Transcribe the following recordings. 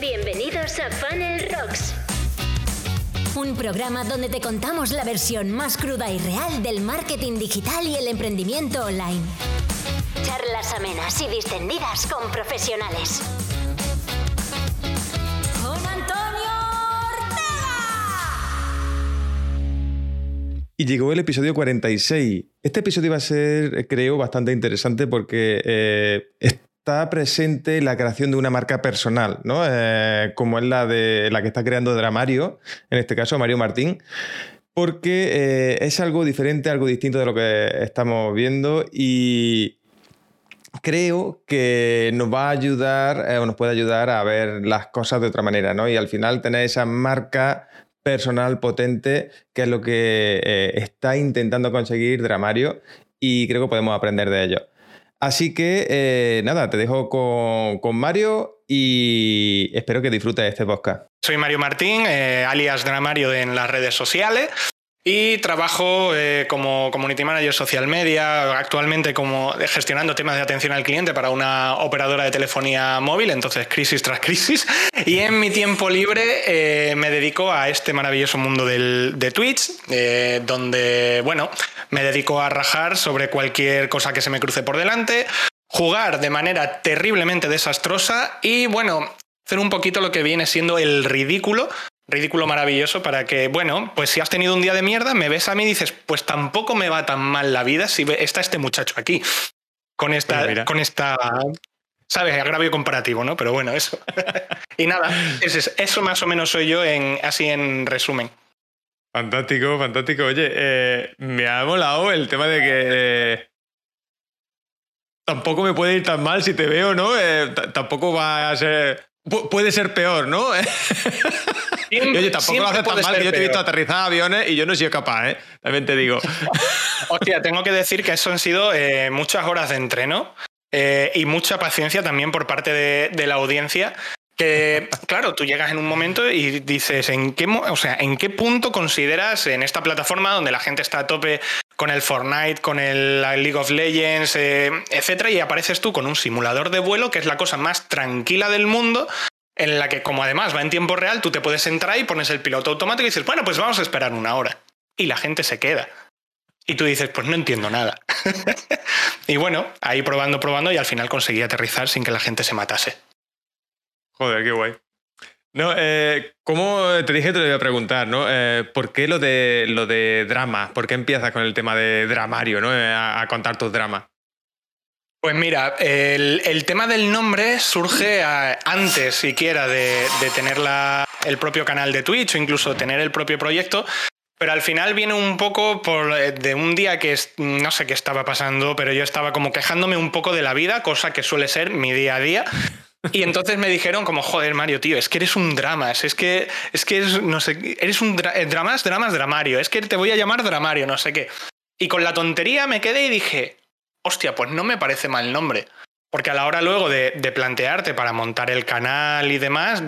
Bienvenidos a Funnel Rocks. Un programa donde te contamos la versión más cruda y real del marketing digital y el emprendimiento online. Charlas amenas y distendidas con profesionales. Con Antonio Ortega. Y llegó el episodio 46. Este episodio va a ser, creo, bastante interesante porque eh, está presente la creación de una marca personal, ¿no? Eh, como es la de la que está creando Dramario, en este caso Mario Martín, porque eh, es algo diferente, algo distinto de lo que estamos viendo y creo que nos va a ayudar eh, o nos puede ayudar a ver las cosas de otra manera, ¿no? Y al final tener esa marca personal potente, que es lo que está intentando conseguir Dramario y creo que podemos aprender de ello. Así que eh, nada, te dejo con, con, Mario y espero que disfrutes este podcast. Soy Mario Martín, eh, alias Dramario en las redes sociales. Y trabajo eh, como community manager social media, actualmente como gestionando temas de atención al cliente para una operadora de telefonía móvil, entonces crisis tras crisis. Y en mi tiempo libre eh, me dedico a este maravilloso mundo del, de Twitch, eh, donde, bueno, me dedico a rajar sobre cualquier cosa que se me cruce por delante, jugar de manera terriblemente desastrosa y, bueno, hacer un poquito lo que viene siendo el ridículo ridículo maravilloso para que, bueno, pues si has tenido un día de mierda, me ves a mí y dices, pues tampoco me va tan mal la vida si está este muchacho aquí. Con esta, con esta, ¿sabes? Agravio comparativo, ¿no? Pero bueno, eso. y nada, eso, eso, más o menos soy yo en, así en resumen. Fantástico, fantástico. Oye, eh, me ha molado el tema de que eh, tampoco me puede ir tan mal si te veo, ¿no? Eh, tampoco va a ser... Pu puede ser peor, ¿no? Siempre, Oye, tampoco lo haces tan mal que yo te he visto aterrizar aviones y yo no he sido capaz, ¿eh? También te digo. Hostia, tengo que decir que eso han sido eh, muchas horas de entreno eh, y mucha paciencia también por parte de, de, la audiencia. Que, claro, tú llegas en un momento y dices, ¿en qué, o sea, ¿en qué punto consideras en esta plataforma donde la gente está a tope con el Fortnite, con el League of Legends, eh, etcétera, y apareces tú con un simulador de vuelo, que es la cosa más tranquila del mundo, en la que como además va en tiempo real, tú te puedes entrar y pones el piloto automático y dices, bueno, pues vamos a esperar una hora. Y la gente se queda. Y tú dices, pues no entiendo nada. y bueno, ahí probando, probando y al final conseguí aterrizar sin que la gente se matase. Joder, qué guay. No, eh, ¿cómo te dije te lo iba a preguntar, ¿no? Eh, ¿Por qué lo de, lo de drama? ¿Por qué empiezas con el tema de dramario, ¿no? Eh, a, a contar tus dramas. Pues mira, el, tema del nombre surge antes siquiera de, tener la, el propio canal de Twitch o incluso tener el propio proyecto, pero al final viene un poco por, de un día que no sé qué estaba pasando, pero yo estaba como quejándome un poco de la vida, cosa que suele ser mi día a día. Y entonces me dijeron como, joder, Mario, tío, es que eres un dramas, es que, es que eres, no sé, eres un dra dramas, dramas, dramario, es que te voy a llamar dramario, no sé qué. Y con la tontería me quedé y dije, hostia, pues no me parece mal nombre. Porque a la hora luego de, de plantearte para montar el canal y demás,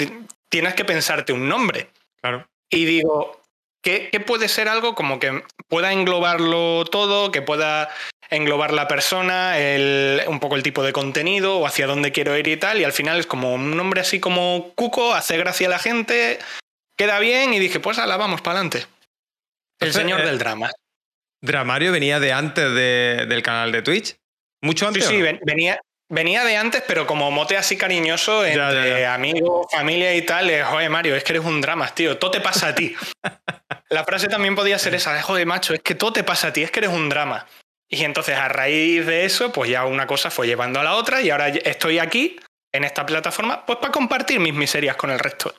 tienes que pensarte un nombre. Claro. Y digo, ¿qué, ¿qué, puede ser algo como que pueda englobarlo todo, que pueda englobar la persona, el, un poco el tipo de contenido o hacia dónde quiero ir y tal? Y al final es como un nombre así como Cuco, hace gracia a la gente, queda bien y dije, pues ala, vamos para adelante. El señor eh, del drama. ¿Dramario venía de antes de, del canal de Twitch? ¿Mucho antes? Sí, sí, no? venía, venía de antes, pero como mote así cariñoso entre ya, ya, ya. amigos, familia y tal, es, joder, Mario, es que eres un drama, tío, todo te pasa a ti. La frase también podía ser esa, de, joder, macho, es que todo te pasa a ti, es que eres un drama. Y entonces a raíz de eso, pues ya una cosa fue llevando a la otra y ahora estoy aquí, en esta plataforma, pues para compartir mis miserias con el resto.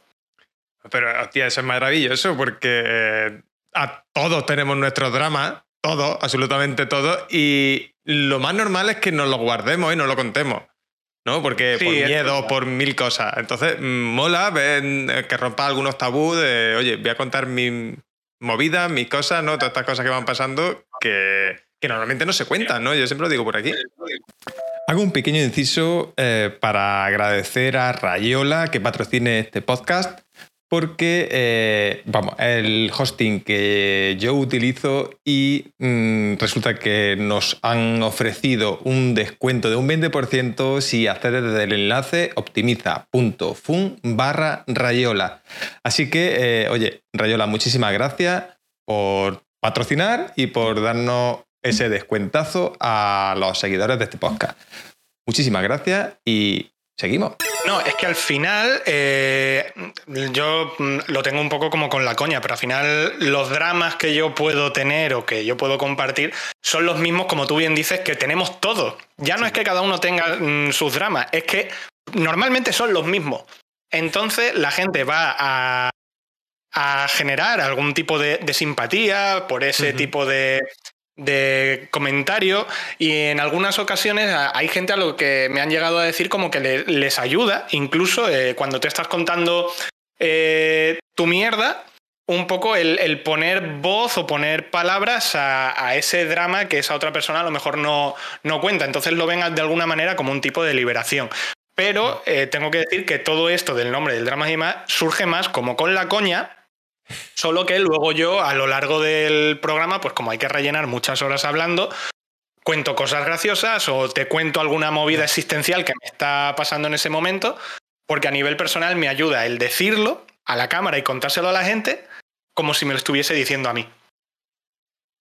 Pero, hostia, eso es maravilloso porque a todos tenemos nuestros dramas todo, absolutamente todo. Y lo más normal es que nos lo guardemos y no lo contemos. ¿no? Porque sí, por miedo, por mil cosas. Entonces, mola ver que rompa algunos tabús de, oye, voy a contar mi movida, mis cosas, ¿no? Todas estas cosas que van pasando que, que normalmente no se cuentan, ¿no? Yo siempre lo digo por aquí. Hago un pequeño inciso eh, para agradecer a Rayola que patrocine este podcast porque, eh, vamos, el hosting que yo utilizo y mm, resulta que nos han ofrecido un descuento de un 20% si accedes desde el enlace optimiza.fun barra Rayola. Así que, eh, oye, Rayola, muchísimas gracias por patrocinar y por darnos ese descuentazo a los seguidores de este podcast. Muchísimas gracias y seguimos. No, es que al final eh, yo mm, lo tengo un poco como con la coña, pero al final los dramas que yo puedo tener o que yo puedo compartir son los mismos, como tú bien dices, que tenemos todos. Ya no es que cada uno tenga mm, sus dramas, es que normalmente son los mismos. Entonces la gente va a, generar algún tipo de, simpatía por ese tipo de, de comentario y en algunas ocasiones hay gente a lo que me han llegado a decir como que les ayuda, incluso eh, cuando te estás contando eh, tu mierda, un poco el, poner voz o poner palabras a, ese drama que esa otra persona a lo mejor no, no cuenta. Entonces lo ven de alguna manera como un tipo de liberación. Pero eh, tengo que decir que todo esto del nombre del drama y más surge más como con la coña, Solo que luego yo, a lo largo del programa, pues como hay que rellenar muchas horas hablando, cuento cosas graciosas o te cuento alguna movida existencial que me está pasando en ese momento, porque a nivel personal me ayuda el decirlo a la cámara y contárselo a la gente como si me lo estuviese diciendo a mí.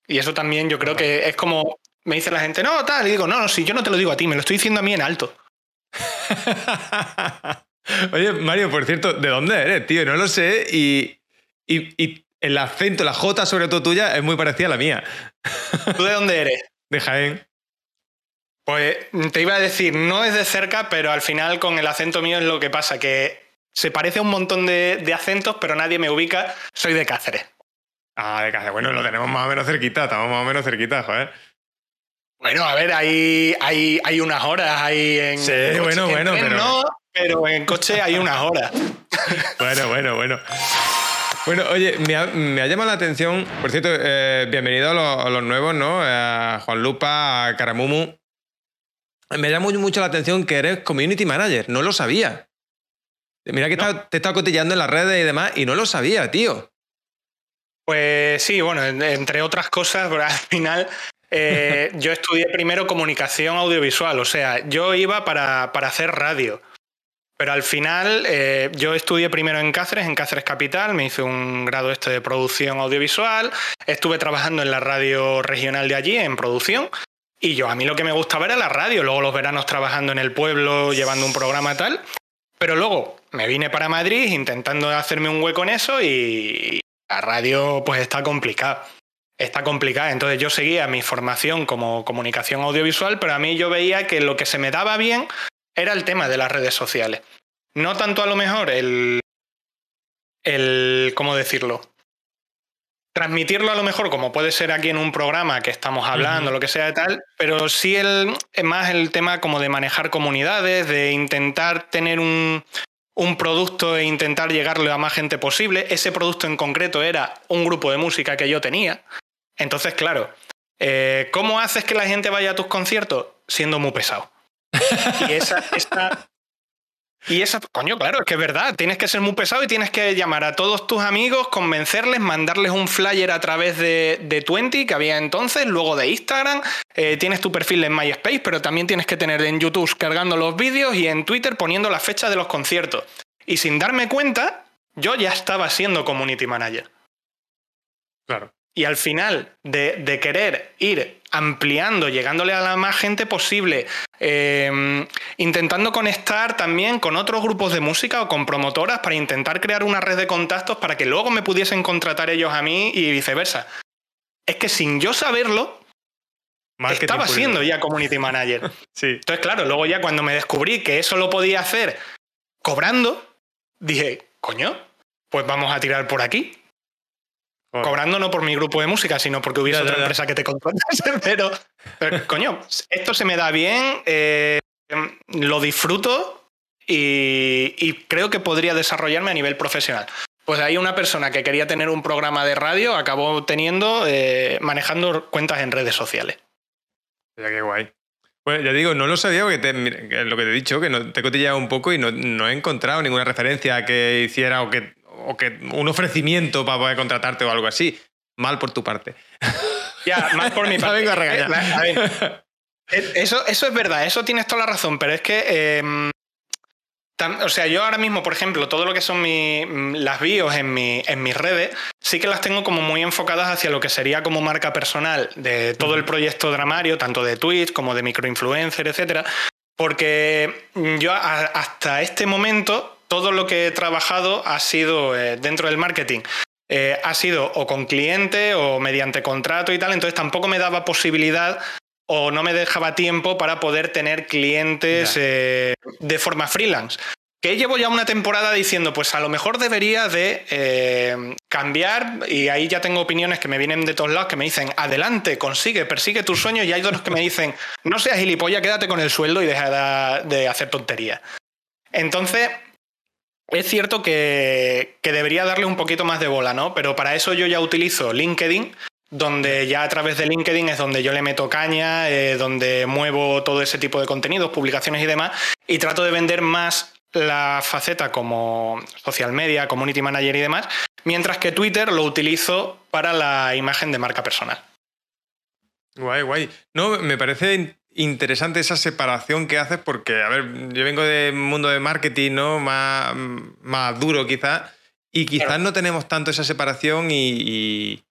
Y eso también yo creo que es como me dice la gente, no, tal, y digo, no, no, si yo no te lo digo a ti, me lo estoy diciendo a mí en alto. Oye, Mario, por cierto, ¿de dónde eres, tío? No lo sé y, y, el acento, la J sobre todo tuya, es muy parecida a la mía. ¿Tú de dónde eres? De Jaén. Pues te iba a decir, no es de cerca, pero al final con el acento mío es lo que pasa, que se parece a un montón de, acentos, pero nadie me ubica. Soy de Cáceres. Ah, de Cáceres. Bueno, lo tenemos más o menos cerquita, estamos más o menos cerquita, joder. Bueno, a ver, hay, hay, hay unas horas ahí en. Sí, bueno, bueno, pero. No, pero en coche hay unas horas. bueno, bueno, bueno. Bueno, oye, me ha, llamado la atención, por cierto, eh, bienvenido a los, nuevos, ¿no? A Juan Lupa, a Caramumu. Me llama mucho la atención que eres community manager, no lo sabía. Mira que te he estado cotillando en las redes y demás y no lo sabía, tío. Pues sí, bueno, entre otras cosas, al final eh, yo estudié primero comunicación audiovisual, o sea, yo iba para, para hacer radio. Pero al final eh, yo estudié primero en Cáceres, en Cáceres Capital, me hice un grado este de producción audiovisual, estuve trabajando en la radio regional de allí, en producción, y yo a mí lo que me gustaba era la radio, luego los veranos trabajando en el pueblo, llevando un programa tal, pero luego me vine para Madrid intentando hacerme un hueco en eso y la radio pues está complicada. Está complicada, entonces yo seguía mi formación como comunicación audiovisual, pero a mí yo veía que lo que se me daba bien era el tema de las redes sociales. No tanto a lo mejor el, el ¿cómo decirlo? Transmitirlo a lo mejor como puede ser aquí en un programa que estamos hablando, lo que sea de tal, pero sí el, más el tema como de manejar comunidades, de intentar tener un, un producto e intentar llegarle a más gente posible. Ese producto en concreto era un grupo de música que yo tenía. Entonces, claro, eh, ¿cómo haces que la gente vaya a tus conciertos? Siendo muy pesado. Y esa, y esa, coño, claro, es que es verdad, tienes que ser muy pesado y tienes que llamar a todos tus amigos, convencerles, mandarles un flyer a través de, de Twenty que había entonces, luego de Instagram, eh, tienes tu perfil en MySpace, pero también tienes que tener en YouTube cargando los vídeos y en Twitter poniendo la fecha de los conciertos. Y sin darme cuenta, yo ya estaba siendo community manager. Claro. Y al final de, querer ir ampliando, llegándole a la más gente posible, eh, intentando conectar también con otros grupos de música o con promotoras para intentar crear una red de contactos para que luego me pudiesen contratar ellos a mí y viceversa. Es que sin yo saberlo, estaba siendo ya community manager. sí. Entonces, claro, luego ya cuando me descubrí que eso lo podía hacer cobrando, dije, coño, pues vamos a tirar por aquí. Cobrando no por mi grupo de música, sino porque hubiese otra empresa que te contratase. Pero, coño, esto se me da bien, eh, lo disfruto y, creo que podría desarrollarme a nivel profesional. Pues hay una persona que quería tener un programa de radio, acabó teniendo, eh, manejando cuentas en redes sociales. Ya qué guay. Pues ya digo, no lo sabía porque lo que te he dicho, que no, te he cotillado un poco y no, no, he encontrado ninguna referencia que hiciera o que o que un ofrecimiento para poder contratarte o algo así. Mal por tu parte. Ya, mal por mi parte. vengo a regañar. Eh, eso, eso es verdad, eso tienes toda la razón, pero es que em, o sea, yo ahora mismo, por ejemplo, todo lo que son las bios en, en mis redes, sí que las tengo como muy enfocadas hacia lo que sería como marca personal de todo el proyecto dramario, tanto de Twitch como de microinfluencer, etcétera. Porque yo hasta este momento, todo lo que he trabajado ha sido eh, dentro del marketing. Eh, ha sido o con cliente o mediante contrato y tal, entonces tampoco me daba posibilidad o no me dejaba tiempo para poder tener clientes eh, de forma freelance. Que llevo ya una temporada diciendo, pues a lo mejor debería de eh, cambiar, y ahí ya tengo opiniones que me vienen de todos lados que me dicen, adelante, consigue, persigue tus sueños, y hay otros que me dicen, no seas gilipollas, quédate con el sueldo y deja de hacer tonterías. Entonces, es cierto que, que, debería darle un poquito más de bola, ¿no? Pero para eso yo ya utilizo LinkedIn, donde ya a través de LinkedIn es donde yo le meto caña, eh, donde muevo todo ese tipo de contenidos, publicaciones y demás, y trato de vender más la faceta como social media, community manager y demás, mientras que Twitter lo utilizo para la imagen de marca personal. Guay, guay. No, me parece interesante esa separación que haces porque, a ver, yo vengo del mundo de marketing, ¿no? Más, más duro quizás, y quizás no tenemos tanto esa separación y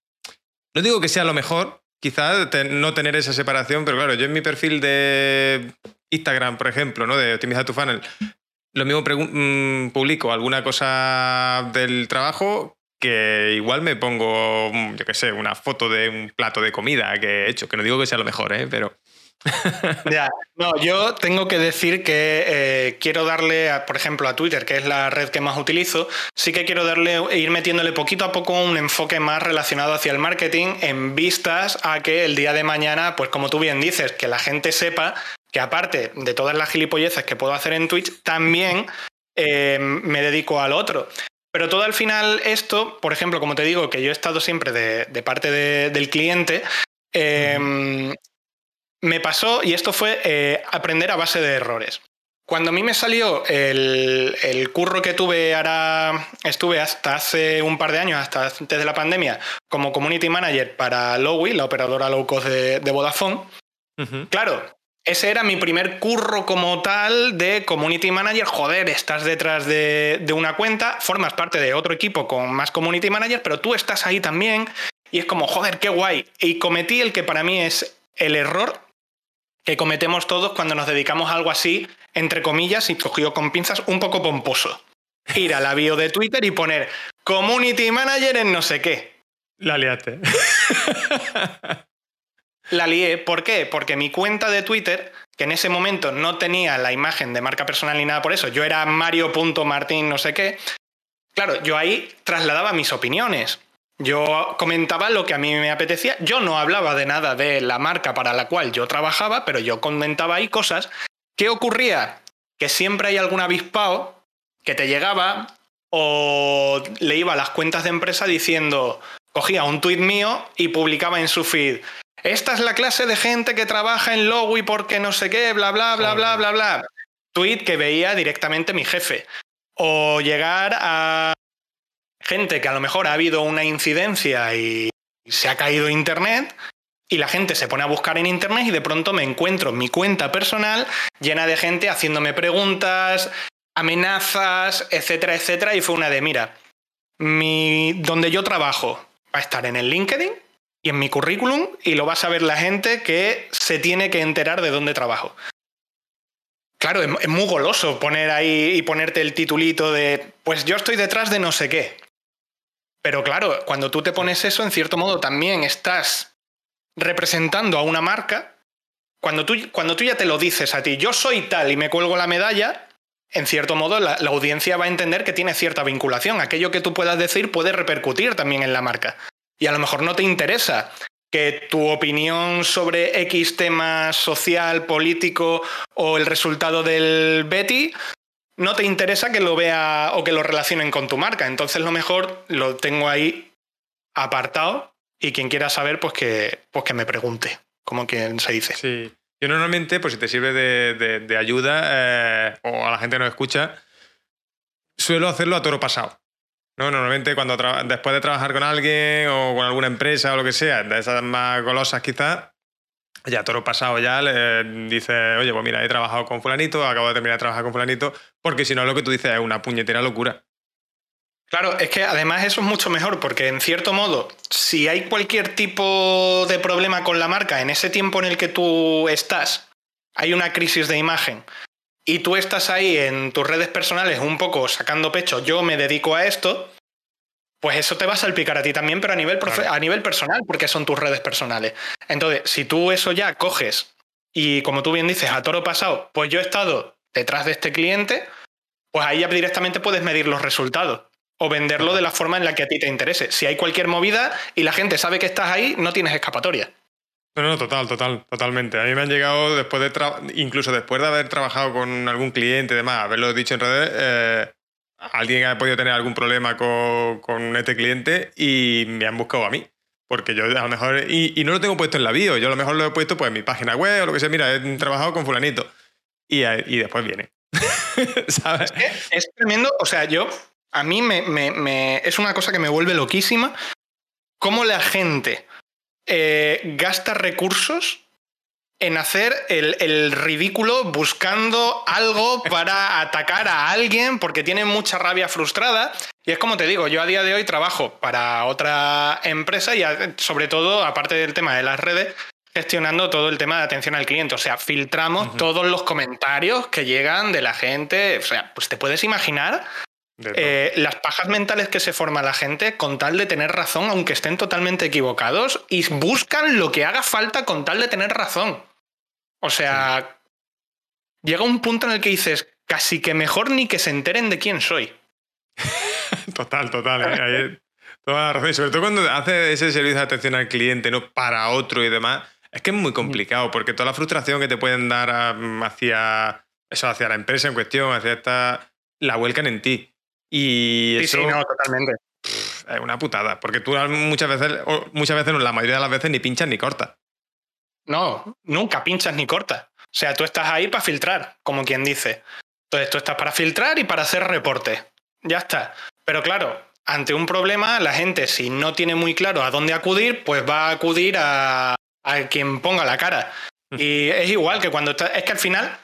no digo que sea lo mejor, quizás no tener esa separación, pero claro, yo en mi perfil de Instagram, por ejemplo, ¿no? de optimizar tu funnel, lo mismo mm, publico alguna cosa del trabajo que igual me pongo, yo qué sé, una foto de un plato de comida que he hecho, que no digo que sea lo mejor, ¿eh? pero ya, no, yo tengo que decir que eh, quiero darle, por ejemplo, a Twitter, que es la red que más utilizo, sí que quiero darle, ir metiéndole poquito a poco un enfoque más relacionado hacia el marketing en vistas a que el día de mañana, pues como tú bien dices, que la gente sepa que aparte de todas las gilipolleces que puedo hacer en Twitch, también eh, me dedico al otro. Pero todo al final esto, por ejemplo, como te digo, que yo he estado siempre de, parte del cliente, eh, me pasó, y esto fue eh, aprender a base de errores. Cuando a mí me salió el, curro que tuve ahora, estuve hasta hace un par de años, hasta antes de la pandemia, como community manager para Lowy, la operadora low cost de, Vodafone. Claro, ese era mi primer curro como tal de community manager. Joder, estás detrás de, de, una cuenta, formas parte de otro equipo con más community manager, pero tú estás ahí también. Y es como, joder, qué guay. Y cometí el que para mí es el error que cometemos todos cuando nos dedicamos a algo así, entre comillas, y cogido con pinzas, un poco pomposo. Ir a la bio de Twitter y poner Community Manager en no sé qué. La liaste. la lié. ¿Por qué? Porque mi cuenta de Twitter, que en ese momento no tenía la imagen de marca personal ni nada por eso, yo era Mario.martín no sé qué, claro, yo ahí trasladaba mis opiniones. Yo comentaba lo que a mí me apetecía. Yo no hablaba de nada de la marca para la cual yo trabajaba, pero yo comentaba ahí cosas. ¿Qué ocurría? Que siempre hay algún avispado que te llegaba o le iba a las cuentas de empresa diciendo, cogía un tuit mío y publicaba en su feed. Esta es la clase de gente que trabaja en Lowy porque no sé qué, bla, bla, bla, bla, bla, bla. Tweet que veía directamente mi jefe. O llegar a gente que a lo mejor ha habido una incidencia y se ha caído Internet y la gente se pone a buscar en Internet y de pronto me encuentro mi cuenta personal llena de gente haciéndome preguntas, amenazas, etcétera, etcétera. Y fue una de, mira, mi, donde yo trabajo va a estar en el LinkedIn y en mi currículum y lo va a saber la gente que se tiene que enterar de dónde trabajo. Claro, es muy goloso poner ahí y ponerte el titulito de, pues yo estoy detrás de no sé qué. Pero claro, cuando tú te pones eso, en cierto modo también estás representando a una marca. Cuando tú, cuando tú ya te lo dices a ti, yo soy tal y me cuelgo la medalla, en cierto modo la, audiencia va a entender que tiene cierta vinculación. Aquello que tú puedas decir puede repercutir también en la marca. Y a lo mejor no te interesa que tu opinión sobre X tema social, político o el resultado del Betty no te interesa que lo vea o que lo relacionen con tu marca. Entonces lo mejor lo tengo ahí apartado y quien quiera saber, pues que, pues que me pregunte, como quien se dice. Sí. Yo normalmente, pues si te sirve de, ayuda eh, o a la gente que nos escucha, suelo hacerlo a toro pasado. ¿no? Normalmente cuando después de trabajar con alguien o con alguna empresa o lo que sea, de esas más golosas quizás, ya todo pasado ya le dice, oye, pues mira, he trabajado con fulanito, acabo de terminar de trabajar con fulanito, porque si no lo que tú dices es una puñetera locura. Claro, es que además eso es mucho mejor porque en cierto modo, si hay cualquier tipo de problema con la marca en ese tiempo en el que tú estás, hay una crisis de imagen y tú estás ahí en tus redes personales un poco sacando pecho, yo me dedico a esto, pues eso te va a salpicar a ti también, pero a nivel, a nivel personal, porque son tus redes personales. Entonces, si tú eso ya coges y como tú bien dices, a toro pasado, pues yo he estado detrás de este cliente, pues ahí ya directamente puedes medir los resultados o venderlo de la forma en la que a ti te interese. Si hay cualquier movida y la gente sabe que estás ahí, no tienes escapatoria. No, no, total, total, totalmente. A mí me han llegado después de incluso después de haber trabajado con algún cliente y demás, haberlo dicho en redes, eh, alguien ha podido tener algún problema con, este cliente y me han buscado a mí. Porque yo a lo mejor, y, no lo tengo puesto en la bio, yo a lo mejor lo he puesto pues en mi página web o lo que sea, mira, he trabajado con fulanito. Y, y después viene. ¿Sabes? es tremendo, o sea, yo a mí me, es una cosa que me vuelve loquísima cómo la gente eh, gasta recursos en hacer el, ridículo buscando algo para atacar a alguien porque tiene mucha rabia frustrada. Y es como te digo, yo a día de hoy trabajo para otra empresa y sobre todo, aparte del tema de las redes, gestionando todo el tema de atención al cliente. O sea, filtramos todos los comentarios que llegan de la gente. O sea, pues te puedes imaginar eh, las pajas mentales que se forma la gente con tal de tener razón, aunque estén totalmente equivocados, y buscan lo que haga falta con tal de tener razón. O sea, llega un punto en el que dices, casi que mejor ni que se enteren de quién soy. total, total. ¿eh? toda la razón. Y sobre todo cuando hace ese servicio de atención al cliente, no para otro y demás, es que es muy complicado, porque toda la frustración que te pueden dar hacia eso, hacia la empresa en cuestión, hacia esta, la vuelcan en ti. Y sí, sí, no, totalmente. Es una putada, porque tú muchas veces, muchas veces, la mayoría de las veces, ni pinchas ni cortas. No, nunca pinchas ni cortas. O sea, tú estás ahí para filtrar, como quien dice. Entonces tú estás para filtrar y para hacer reporte. Ya está. Pero claro, ante un problema, la gente, si no tiene muy claro a dónde acudir, pues va a acudir a, a quien ponga la cara. Mm. Y es igual que cuando estás. Es que al final.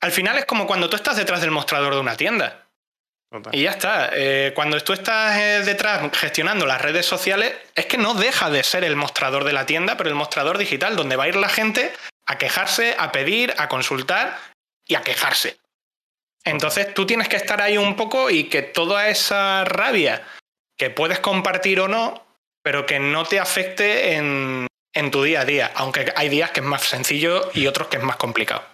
Al final es como cuando tú estás detrás del mostrador de una tienda. Y ya está. Eh, cuando tú estás eh, detrás gestionando las redes sociales, es que no deja de ser el mostrador de la tienda, pero el mostrador digital, donde va a ir la gente a quejarse, a pedir, a consultar y a quejarse. Entonces tú tienes que estar ahí un poco y que toda esa rabia que puedes compartir o no, pero que no te afecte en, en tu día a día, aunque hay días que es más sencillo y otros que es más complicado.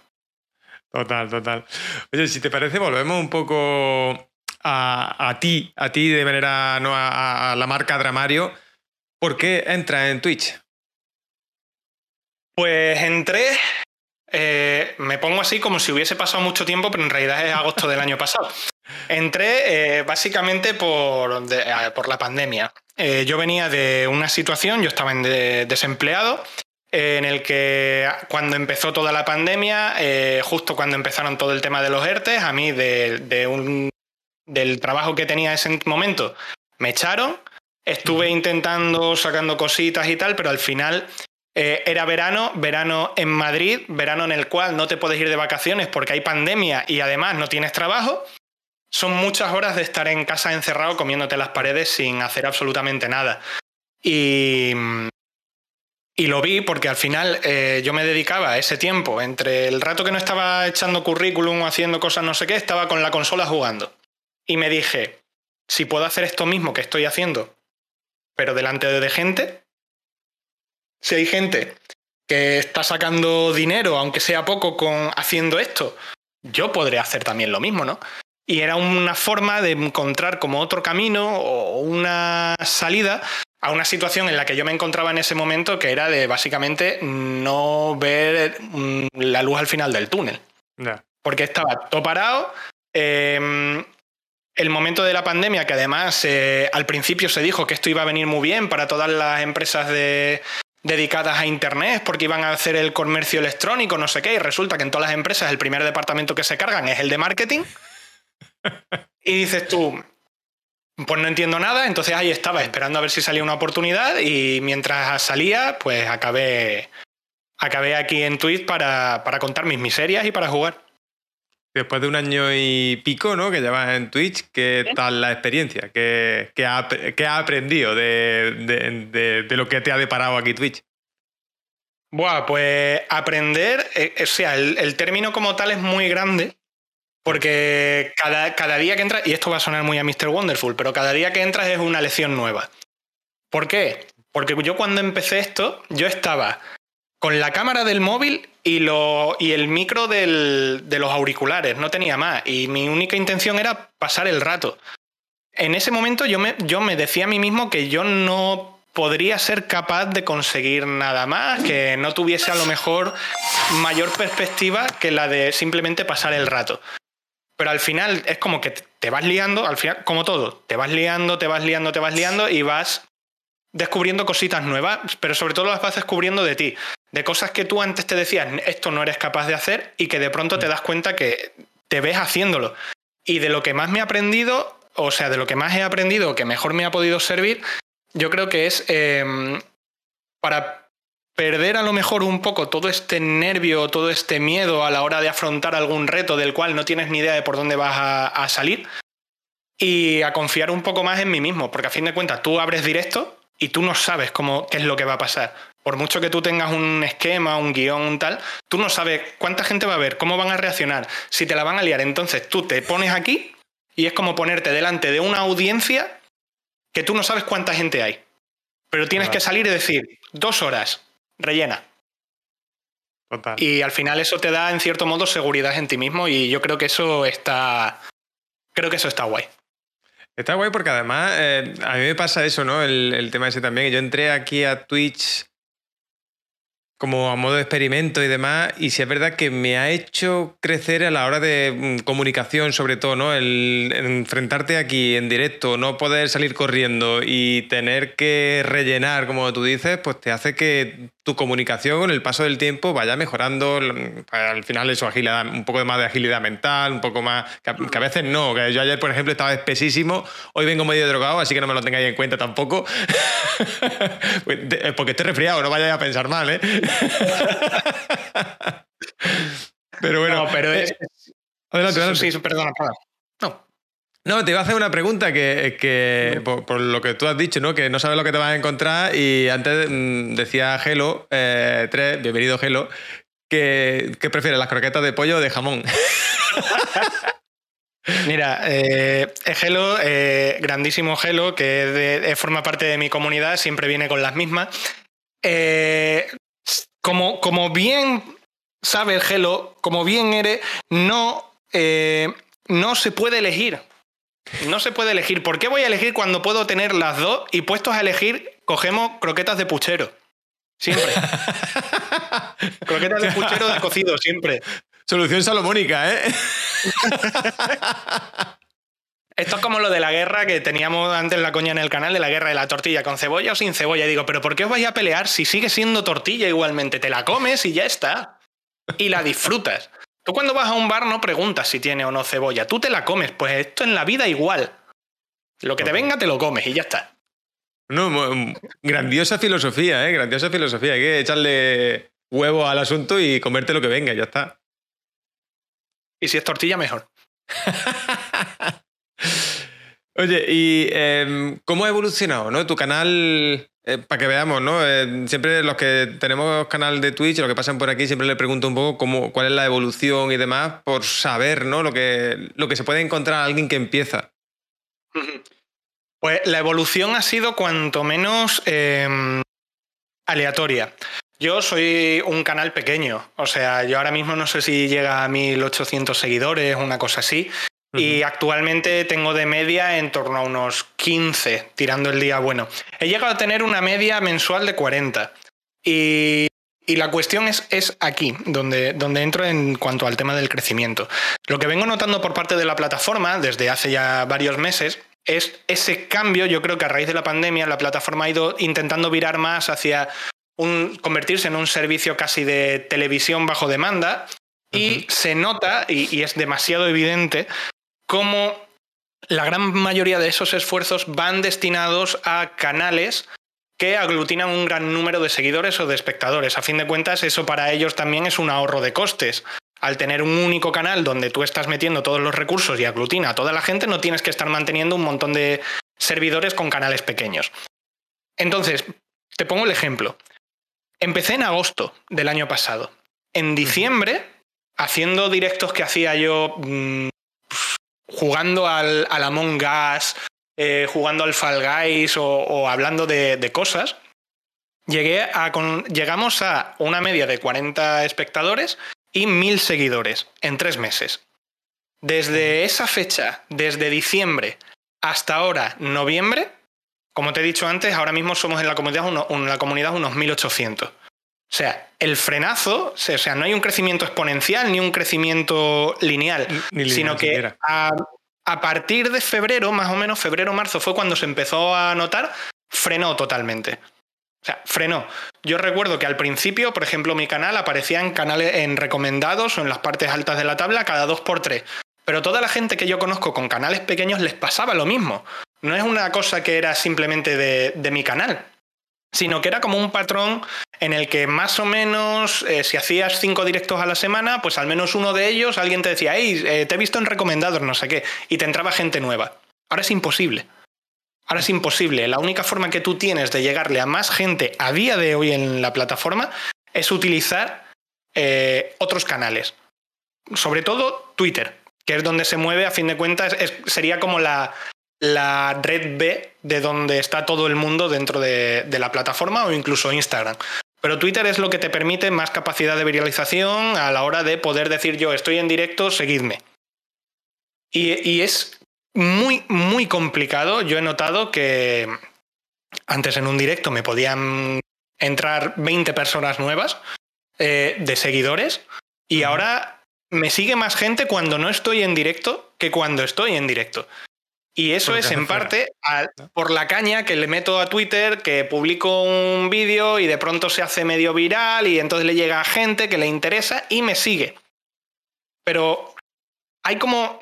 Total, total. Oye, si te parece, volvemos un poco a, ti, a ti de manera, no a, la marca Dramario, ¿por qué entras en Twitch? Pues entré, eh, me pongo así como si hubiese pasado mucho tiempo, pero en realidad es agosto del año pasado. Entré eh, básicamente por, por, la pandemia. Eh, yo venía de una situación, yo estaba en desempleado, en el que cuando empezó toda la pandemia, justo cuando empezaron todo el tema de los ERTES, a mí de un del trabajo que tenía en ese momento, me echaron. Estuve intentando sacando cositas y tal, pero al final eh, era verano, verano en Madrid, verano en el cual no te puedes ir de vacaciones porque hay pandemia y además no tienes trabajo. Son muchas horas de estar en casa encerrado comiéndote las paredes sin hacer absolutamente nada. Y, y lo vi porque al final eh, yo me dedicaba a ese tiempo, entre el rato que no estaba echando currículum o haciendo cosas no sé qué, estaba con la consola jugando y me dije, si puedo hacer esto mismo que estoy haciendo, pero delante de gente, si hay gente que está sacando dinero, aunque sea poco, con haciendo esto, yo podré hacer también lo mismo, ¿no? Y era una forma de encontrar como otro camino o una salida a una situación en la que yo me encontraba en ese momento, que era de básicamente no ver mm, la luz al final del túnel. Porque estaba todo parado, em, el momento de la pandemia, que además eh, al principio se dijo que esto iba a venir muy bien para todas las empresas dedicadas a Internet, porque iban a hacer el comercio electrónico, no sé qué, y resulta que en todas las empresas el primer departamento que se cargan es el de marketing. y dices tú, pues no entiendo nada, entonces ahí estaba esperando a ver si salía una oportunidad y mientras salía, pues acabé, acabé aquí en Twitch para, para contar mis miserias y para jugar. Después de un año y pico, ¿no? Que llevas en Twitch, ¿qué tal la experiencia? ¿Qué, qué, ha, aprendido de, lo que te ha deparado aquí Twitch? Buah, pues aprender, eh, o sea, el, término como tal es muy grande, porque cada, cada, día que entras, y esto va a sonar muy a Mr. Wonderful, pero cada día que entras es una lección nueva. ¿Por qué? Porque yo cuando empecé esto, yo estaba con la cámara del móvil y, lo, y el micro de los auriculares, no tenía más. Y mi única intención era pasar el rato. En ese momento yo me, yo me decía a mí mismo que yo no podría ser capaz de conseguir nada más, que no tuviese a lo mejor mayor perspectiva que la de simplemente pasar el rato. Pero al final es como que te vas liando, al final, como todo, te vas liando, te vas liando, te vas liando y vas descubriendo cositas nuevas, pero sobre todo las vas descubriendo de ti de cosas que tú antes te decías, esto no eres capaz de hacer y que de pronto te das cuenta que te ves haciéndolo. Y de lo que más me he aprendido, o sea, de lo que más he aprendido, que mejor me ha podido servir, yo creo que es em, para perder a lo mejor un poco todo este nervio, todo este miedo a la hora de afrontar algún reto del cual no tienes ni idea de por dónde vas a, salir y a confiar un poco más en mí mismo, porque a fin de cuentas tú abres directo y tú no sabes cómo, qué es lo que va a pasar por mucho que tú tengas un esquema, un guion, un tal, tú no sabes cuánta gente va a ver, cómo van a reaccionar, si te la van a liar. Entonces tú te pones aquí y es como ponerte delante de una audiencia que tú no sabes cuánta gente hay. Pero tienes que salir y decir, dos horas, rellena. Y al final eso te da, en cierto modo, seguridad en ti mismo y yo creo que eso está. Creo que eso está guay. Está guay porque además eh, a mí me pasa eso, ¿no? El, el tema ese también. Yo entré aquí a Twitch como a modo de experimento y demás, y si es verdad que me ha hecho crecer a la hora de mm, comunicación, sobre todo, ¿no? El, enfrentarte aquí en directo, no poder salir corriendo y tener que rellenar, como tú dices, pues te hace que tu comunicación con el paso del tiempo vaya mejorando, al final eso, agilidad, un poco más de agilidad mental, un poco más, que a, veces no, que yo ayer, por ejemplo, estaba espesísimo, hoy vengo medio drogado, así que no me lo tengáis en cuenta tampoco, pues, porque estoy resfriado, no vayáis a pensar mal, ¿eh? pero bueno. No, pero es. Adelante, adelante. Sí, perdona, perdona. No. No, te iba a hacer una pregunta que, por, lo que tú has dicho, ¿no? Que no sabes lo que te vas a encontrar. Y antes mm, decía Gelo, 3, eh, bienvenido Gelo, que, que prefiere las croquetas de pollo o de jamón. Mira, eh, Gelo, eh, grandísimo Gelo, que forma parte de mi comunidad, siempre viene con las mismas. Eh, como, como bien sabe el Gelo, como bien eres, no, eh, no se puede elegir. No se puede elegir. ¿Por qué voy a elegir cuando puedo tener las dos? Y puestos a elegir, cogemos croquetas de puchero. Siempre. croquetas de puchero de cocido, siempre. Solución salomónica, ¿eh? Esto es como lo de la guerra que teníamos antes la coña en el canal de la guerra de la tortilla, con cebolla o sin cebolla. digo, pero ¿por qué os vais a pelear si sigue siendo tortilla igualmente? Te la comes y ya está. Y la disfrutas. Tú cuando vas a un bar no preguntas si tiene o no cebolla, tú te la comes. Pues esto en la vida igual. Lo que te venga te lo comes y ya está. No, grandiosa filosofía, ¿eh? Grandiosa filosofía. Hay que echarle huevo al asunto y comerte lo que venga, ya está. Y si es tortilla, mejor. Oye, ¿y em, cómo ha evolucionado ¿no? tu canal? Eh, para que veamos, ¿no? Eh, siempre los que tenemos canal de Twitch, los que pasan por aquí, siempre le pregunto un poco cómo, cuál es la evolución y demás, por saber ¿no? lo, que, lo que se puede encontrar a alguien que empieza. Pues la evolución ha sido cuanto menos em, aleatoria. Yo soy un canal pequeño, o sea, yo ahora mismo no sé si llega a 1800 seguidores, una cosa así, y actualmente tengo de media en torno a unos 15, tirando el día bueno. He llegado a tener una media mensual de 40. Y, la cuestión es, es aquí, donde, donde entro en cuanto al tema del crecimiento. Lo que vengo notando por parte de la plataforma desde hace ya varios meses es ese cambio. Yo creo que a raíz de la pandemia la plataforma ha ido intentando virar más hacia un, convertirse en un servicio casi de televisión bajo demanda. Y se nota, y, es demasiado evidente, cómo la gran mayoría de esos esfuerzos van destinados a canales que aglutinan un gran número de seguidores o de espectadores. A fin de cuentas, eso para ellos también es un ahorro de costes. Al tener un único canal donde tú estás metiendo todos los recursos y aglutina a toda la gente, no tienes que estar manteniendo un montón de servidores con canales pequeños. Entonces, te pongo el ejemplo. Empecé en agosto del año pasado. En diciembre, haciendo directos que hacía yo mm, jugando al, Among Us, eh, jugando al Fall Guys o, hablando de, cosas, llegué a llegamos a una media de 40 espectadores y 1000 seguidores en tres meses. Desde esa fecha, desde diciembre hasta ahora, noviembre, como te he dicho antes, ahora mismo somos en la comunidad, la comunidad unos 1800. O sea, el frenazo, o sea, no hay un crecimiento exponencial ni un crecimiento lineal, sino que a, a, partir de febrero, más o menos, febrero-marzo fue cuando se empezó a notar, frenó totalmente. O sea, frenó. Yo recuerdo que al principio, por ejemplo, mi canal aparecía en canales en recomendados o en las partes altas de la tabla cada dos por tres. Pero toda la gente que yo conozco con canales pequeños les pasaba lo mismo. No es una cosa que era simplemente de, de mi canal, sino que era como un patrón en el que más o menos, eh, si hacías cinco directos a la semana, pues al menos uno de ellos alguien te decía, hey, eh, te he visto en recomendados, no sé qué, y te entraba gente nueva. Ahora es imposible. Ahora es imposible. La única forma que tú tienes de llegarle a más gente a día de hoy en la plataforma es utilizar eh, otros canales. Sobre todo Twitter, que es donde se mueve, a fin de cuentas, sería como la, la red B de donde está todo el mundo dentro de, la plataforma o incluso Instagram. Pero Twitter es lo que te permite más capacidad de viralización a la hora de poder decir yo estoy en directo, seguidme. Y, es muy, muy complicado. Yo he notado que antes en un directo me podían entrar 20 personas nuevas eh, de seguidores y ahora me sigue más gente cuando no estoy en directo que cuando estoy en directo. Y eso es en parte por la caña que le meto a Twitter, que publico un vídeo y de pronto se hace medio viral y entonces le llega a gente que le interesa y me sigue. Pero hay como,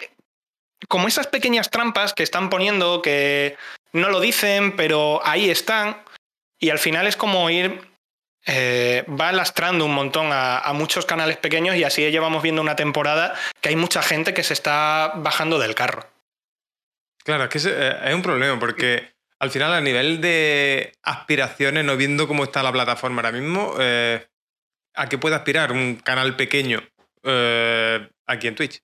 como esas pequeñas trampas que están poniendo que no lo dicen, pero ahí están. Y al final es como ir eh, va lastrando un montón a, muchos canales pequeños y así llevamos viendo una temporada que hay mucha gente que se está bajando del carro. Claro, es que es, eh, un problema porque al final a nivel de aspiraciones, no viendo cómo está la plataforma ahora mismo, eh, ¿a qué puede aspirar un canal pequeño eh, aquí en Twitch?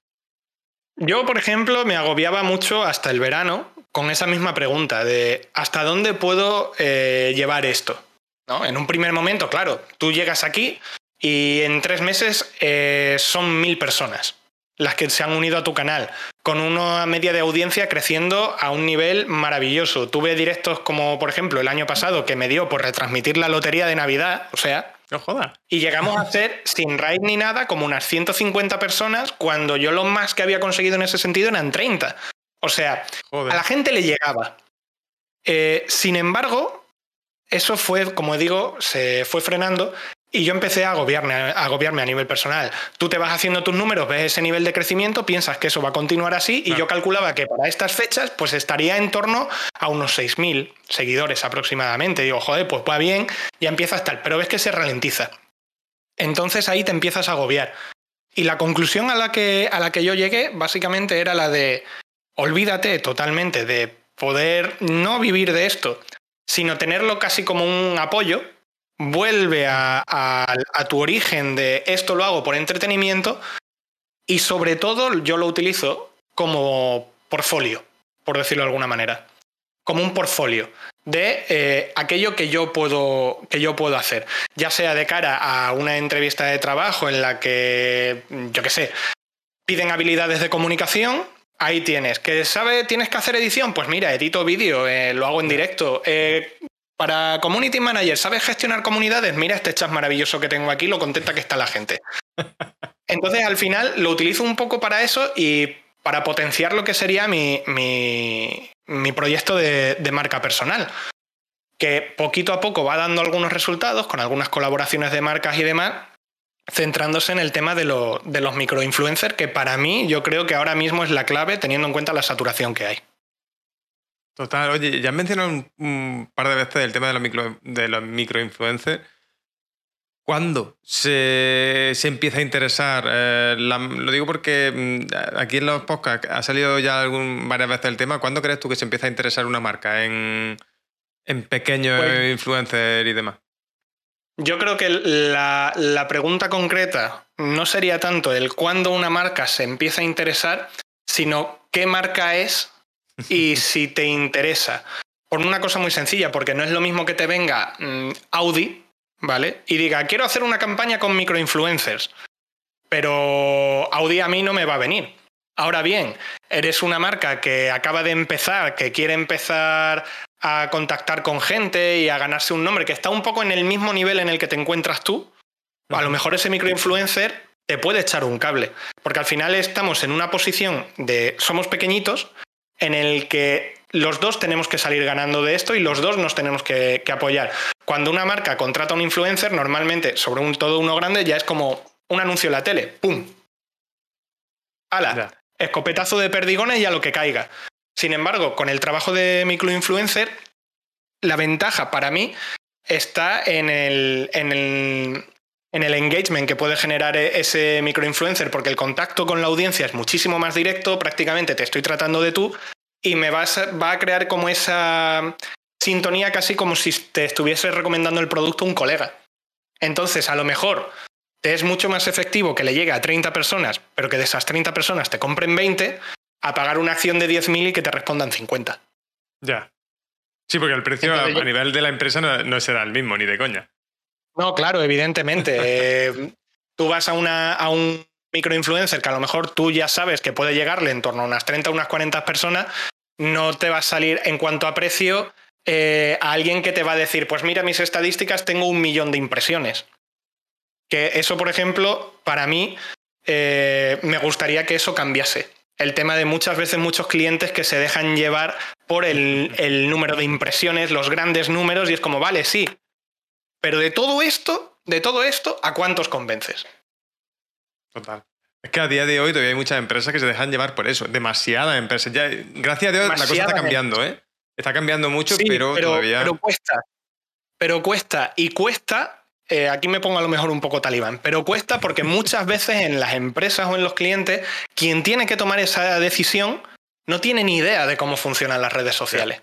Yo, por ejemplo, me agobiaba mucho hasta el verano con esa misma pregunta de ¿hasta dónde puedo llevar esto? ¿No? En un primer momento, claro, tú llegas aquí y en tres meses son mil personas las que se han unido a tu canal, con una media de audiencia creciendo a un nivel maravilloso. Tuve directos como, por ejemplo, el año pasado que me dio por retransmitir la lotería de Navidad, o sea... No joda. Y llegamos a ser, sin raid ni nada, como unas 150 personas, cuando yo lo más que había conseguido en ese sentido eran 30. O sea, a la gente le llegaba. Eh, sin embargo, eso fue, como digo, se fue frenando y yo empecé a agobiarme, a agobiarme a nivel personal. Tú te vas haciendo tus números, ves ese nivel de crecimiento, piensas que eso va a continuar así y yo calculaba que para estas fechas pues estaría en torno a unos 6.000 seguidores aproximadamente. Digo, joder, pues va bien, ya empieza a estar, pero ves que se ralentiza. Entonces ahí te empiezas a agobiar. Y la conclusión a la que, a la que yo llegué básicamente era la de olvídate totalmente de poder no vivir de esto, sino tenerlo casi como un apoyo vuelve a, tu origen de esto lo hago por entretenimiento y sobre todo yo lo utilizo como portfolio, por decirlo de alguna manera, como un portfolio de eh, aquello que yo, puedo, que yo puedo hacer, ya sea de cara a una entrevista de trabajo en la que, yo qué sé, piden habilidades de comunicación, ahí tienes. ¿Que sabe, tienes que hacer edición? Pues mira, edito vídeo, eh, lo hago en directo. Eh, para Community Manager, ¿sabes gestionar comunidades? Mira este chat maravilloso que tengo aquí, lo contenta que está la gente. Entonces, al final, lo utilizo un poco para eso y para potenciar lo que sería mi, mi, proyecto de, marca personal. Que poquito a poco va dando algunos resultados con algunas colaboraciones de marcas y demás, centrándose en el tema de, de los microinfluencers, que para mí yo creo que ahora mismo es la clave teniendo en cuenta la saturación que hay. Total, oye, ya has mencionado un, par de veces el tema de los, micro, de los microinfluencers. ¿Cuándo se, empieza a interesar? Eh, lo digo porque mm, aquí en los podcasts ha salido ya algún, varias veces el tema. ¿Cuándo crees tú que se empieza a interesar una marca en, pequeños pues influencers y demás? Yo creo que la, la, pregunta concreta no sería tanto el cuándo una marca se empieza a interesar, sino qué marca es y si te interesa. Por una cosa muy sencilla, porque no es lo mismo que te venga mm, Audi, ¿vale? Y diga, quiero hacer una campaña con microinfluencers, pero Audi a mí no me va a venir. Ahora bien, eres una marca que acaba de empezar, que quiere empezar a contactar con gente y a ganarse un nombre, que está un poco en el mismo nivel en el que te encuentras tú, a lo mejor ese microinfluencer te puede echar un cable, porque al final estamos en una posición de somos pequeñitos, en el que los dos tenemos que salir ganando de esto y los dos nos tenemos que, apoyar. Cuando una marca contrata a un influencer, normalmente sobre un todo uno grande ya es como un anuncio en la tele. ¡Pum! ¡Hala! Escopetazo de perdigones y a lo que caiga. Sin embargo, con el trabajo de microinfluencer, la ventaja para mí está en el, en el, en el engagement que puede generar e, ese microinfluencer, porque el contacto con la audiencia es muchísimo más directo, prácticamente te estoy tratando de tú y me vas va a crear como esa sintonía casi como si te estuviese recomendando el producto a un colega. Entonces, a lo mejor te es mucho más efectivo que le llegue a 30 personas, pero que de esas 30 personas te compren 20, a pagar una acción de 10.000 y que te respondan 50. Ya. Sí, porque el precio a, nivel de la empresa no será el mismo, ni de coña. No, claro, evidentemente. Eh, tú vas a, una, a un microinfluencer que a lo mejor tú ya sabes que puede llegarle en torno a unas 30 o unas 40 personas, no te va a salir en cuanto a precio eh, a alguien que te va a decir, pues mira mis estadísticas, tengo un millón de impresiones. Que eso, por ejemplo, para mí eh, me gustaría que eso cambiase. El tema de muchas veces muchos clientes que se dejan llevar por el, el número de impresiones, los grandes números, y es como, vale, sí, pero de todo esto, de todo esto, ¿a cuántos convences? Total. Es que a día de hoy todavía hay muchas empresas que se dejan llevar por eso. Demasiadas empresas. Ya, gracias a Dios la cosa está cambiando, ¿eh? Está cambiando mucho, pero, todavía. Pero cuesta. Pero cuesta. Y cuesta. Eh, aquí me pongo a lo mejor un poco talibán, pero cuesta porque muchas veces en las empresas o en los clientes, quien tiene que tomar esa decisión no tiene ni idea de cómo funcionan las redes sociales.